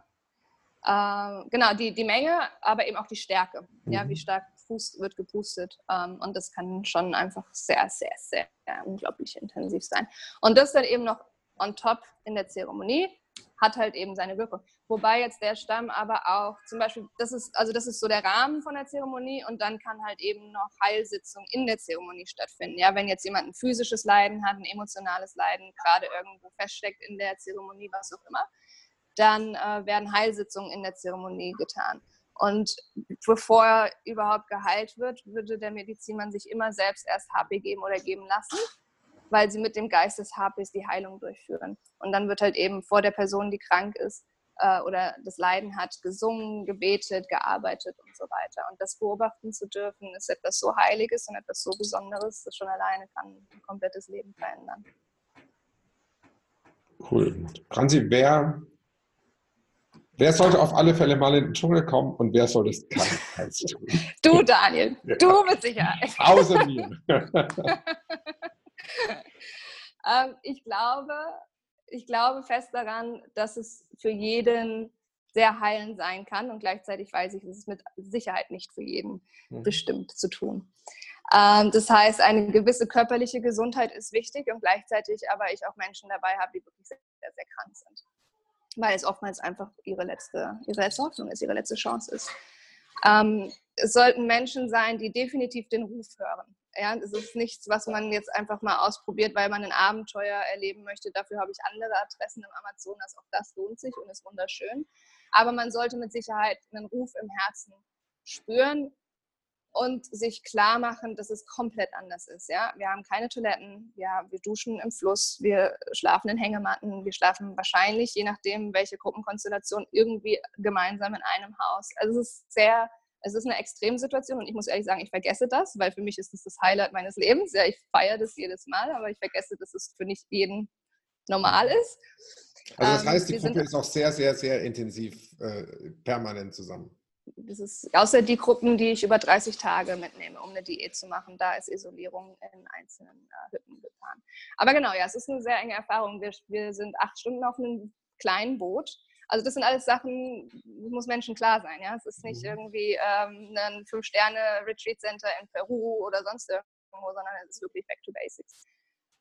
Ähm, genau, die, die Menge, aber eben auch die Stärke. Mhm. Ja, wie stark Fuß wird gepustet. Ähm, und das kann schon einfach sehr, sehr, sehr, sehr unglaublich intensiv sein. Und das dann eben noch on top in der Zeremonie hat halt eben seine Wirkung. Wobei jetzt der Stamm aber auch zum Beispiel, das ist, also das ist so der Rahmen von der Zeremonie und dann kann halt eben noch Heilsitzung in der Zeremonie stattfinden. Ja, wenn jetzt jemand ein physisches Leiden hat, ein emotionales Leiden, gerade irgendwo feststeckt in der Zeremonie, was auch immer, dann äh, werden Heilsitzungen in der Zeremonie getan. Und bevor überhaupt geheilt wird, würde der Medizinmann sich immer selbst erst HP geben oder geben lassen, weil sie mit dem Geist des HPs die Heilung durchführen. Und dann wird halt eben vor der Person, die krank ist äh, oder das Leiden hat, gesungen, gebetet, gearbeitet und so weiter. Und das beobachten zu dürfen, ist etwas so Heiliges und etwas so Besonderes, das schon alleine kann ein komplettes Leben verändern. Cool. Franzi, wer Wer sollte auf alle Fälle mal in den Dschungel kommen und wer soll das keinesfalls tun? Du, Daniel, du mit Sicherheit. Außer mir. ähm, ich, glaube, ich glaube fest daran, dass es für jeden sehr heilend sein kann und gleichzeitig weiß ich, es ist mit Sicherheit nicht für jeden mhm. bestimmt zu tun. Ähm, das heißt, eine gewisse körperliche Gesundheit ist wichtig und gleichzeitig aber ich auch Menschen dabei habe, die wirklich sehr, sehr krank sind weil es oftmals einfach ihre letzte, ihre letzte Hoffnung ist, ihre letzte Chance ist. Ähm, es sollten Menschen sein, die definitiv den Ruf hören. Ja, es ist nichts, was man jetzt einfach mal ausprobiert, weil man ein Abenteuer erleben möchte. Dafür habe ich andere Adressen im Amazonas. Auch das lohnt sich und ist wunderschön. Aber man sollte mit Sicherheit einen Ruf im Herzen spüren und sich klar machen, dass es komplett anders ist. Ja? Wir haben keine Toiletten, ja, wir duschen im Fluss, wir schlafen in Hängematten, wir schlafen wahrscheinlich, je nachdem, welche Gruppenkonstellation, irgendwie gemeinsam in einem Haus. Also es ist sehr, es ist eine Extremsituation und ich muss ehrlich sagen, ich vergesse das, weil für mich ist das das Highlight meines Lebens. Ja, ich feiere das jedes Mal, aber ich vergesse, dass es für nicht jeden normal ist. Also das ähm, heißt, die Gruppe ist auch sehr, sehr, sehr intensiv äh, permanent zusammen das ist, außer die Gruppen, die ich über 30 Tage mitnehme, um eine Diät zu machen, da ist Isolierung in einzelnen äh, Hütten getan. Aber genau, ja, es ist eine sehr enge Erfahrung. Wir, wir sind acht Stunden auf einem kleinen Boot. Also das sind alles Sachen, das muss Menschen klar sein. Ja? Es ist nicht mhm. irgendwie ähm, ein Fünf-Sterne-Retreat-Center in Peru oder sonst irgendwo, sondern es ist wirklich back to basics.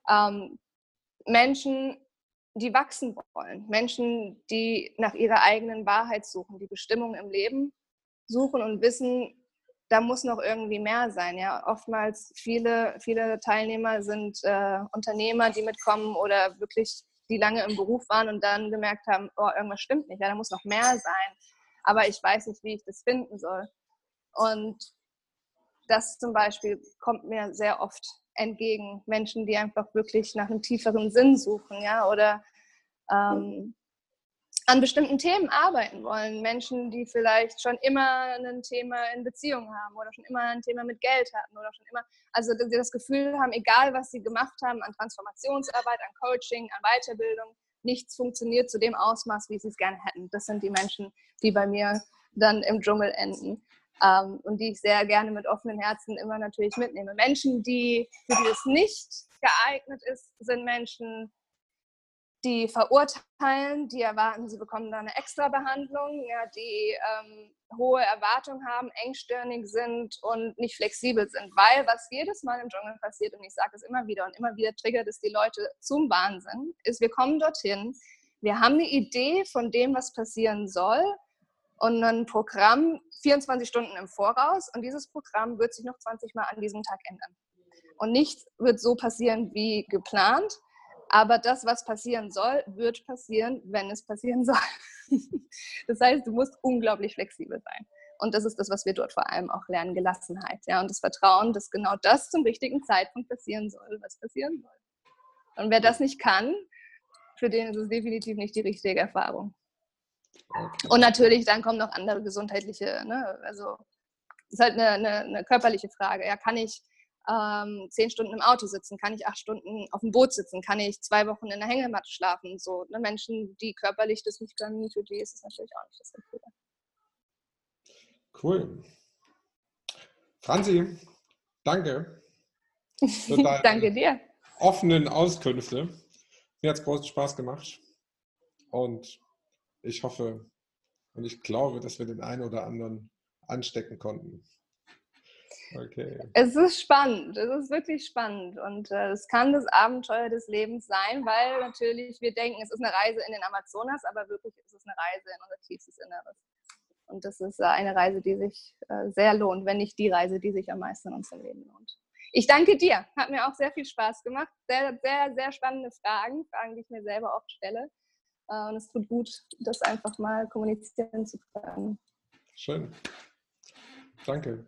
Ähm, Menschen, die wachsen wollen, Menschen, die nach ihrer eigenen Wahrheit suchen, die Bestimmung im Leben suchen und wissen, da muss noch irgendwie mehr sein. Ja, oftmals viele, viele Teilnehmer sind äh, Unternehmer, die mitkommen oder wirklich die lange im Beruf waren und dann gemerkt haben, oh, irgendwas stimmt nicht, ja, da muss noch mehr sein. Aber ich weiß nicht, wie ich das finden soll. Und das zum Beispiel kommt mir sehr oft entgegen. Menschen, die einfach wirklich nach einem tieferen Sinn suchen, ja, oder ähm, an bestimmten Themen arbeiten wollen. Menschen, die vielleicht schon immer ein Thema in Beziehung haben oder schon immer ein Thema mit Geld hatten oder schon immer, also dass sie das Gefühl haben, egal was sie gemacht haben an Transformationsarbeit, an Coaching, an Weiterbildung, nichts funktioniert zu dem Ausmaß, wie sie es gerne hätten. Das sind die Menschen, die bei mir dann im Dschungel enden. ähm, und die ich sehr gerne mit offenen Herzen immer natürlich mitnehme. Menschen, die, für die es nicht geeignet ist, sind Menschen, die verurteilen, die erwarten, sie bekommen da eine extra Behandlung, ja, die ähm, hohe Erwartungen haben, engstirnig sind und nicht flexibel sind. Weil was jedes Mal im Dschungel passiert, und ich sage es immer wieder und immer wieder triggert es die Leute zum Wahnsinn, ist, wir kommen dorthin, wir haben eine Idee von dem, was passieren soll und ein Programm 24 Stunden im Voraus und dieses Programm wird sich noch 20 Mal an diesem Tag ändern. Und nichts wird so passieren wie geplant aber das, was passieren soll, wird passieren, wenn es passieren soll. das heißt, du musst unglaublich flexibel sein. Und das ist das, was wir dort vor allem auch lernen, Gelassenheit. Ja? Und das Vertrauen, dass genau das zum richtigen Zeitpunkt passieren soll, was passieren soll. Und wer das nicht kann, für den ist es definitiv nicht die richtige Erfahrung. Und natürlich, dann kommen noch andere gesundheitliche, ne? also es ist halt eine, eine, eine körperliche Frage. Ja, kann ich ähm, zehn Stunden im Auto sitzen? Kann ich acht Stunden auf dem Boot sitzen? Kann ich zwei Wochen in der Hängematte schlafen? So, ne, Menschen, die körperlich das nicht können, für die ist es natürlich auch nicht das Richtige. Cool. Franzi, danke. danke dir. Offenen Auskünfte. Mir hat es großen Spaß gemacht. Und ich hoffe und ich glaube, dass wir den einen oder anderen anstecken konnten. Okay. Es ist spannend, es ist wirklich spannend und äh, es kann das Abenteuer des Lebens sein, weil natürlich wir denken, es ist eine Reise in den Amazonas, aber wirklich ist es eine Reise in unser tiefstes Inneres. Und das ist äh, eine Reise, die sich äh, sehr lohnt, wenn nicht die Reise, die sich am meisten in unserem Leben lohnt. Ich danke dir, hat mir auch sehr viel Spaß gemacht. Sehr, sehr, sehr spannende Fragen, Fragen, die ich mir selber oft stelle. Äh, und es tut gut, das einfach mal kommunizieren zu können. Schön. Danke.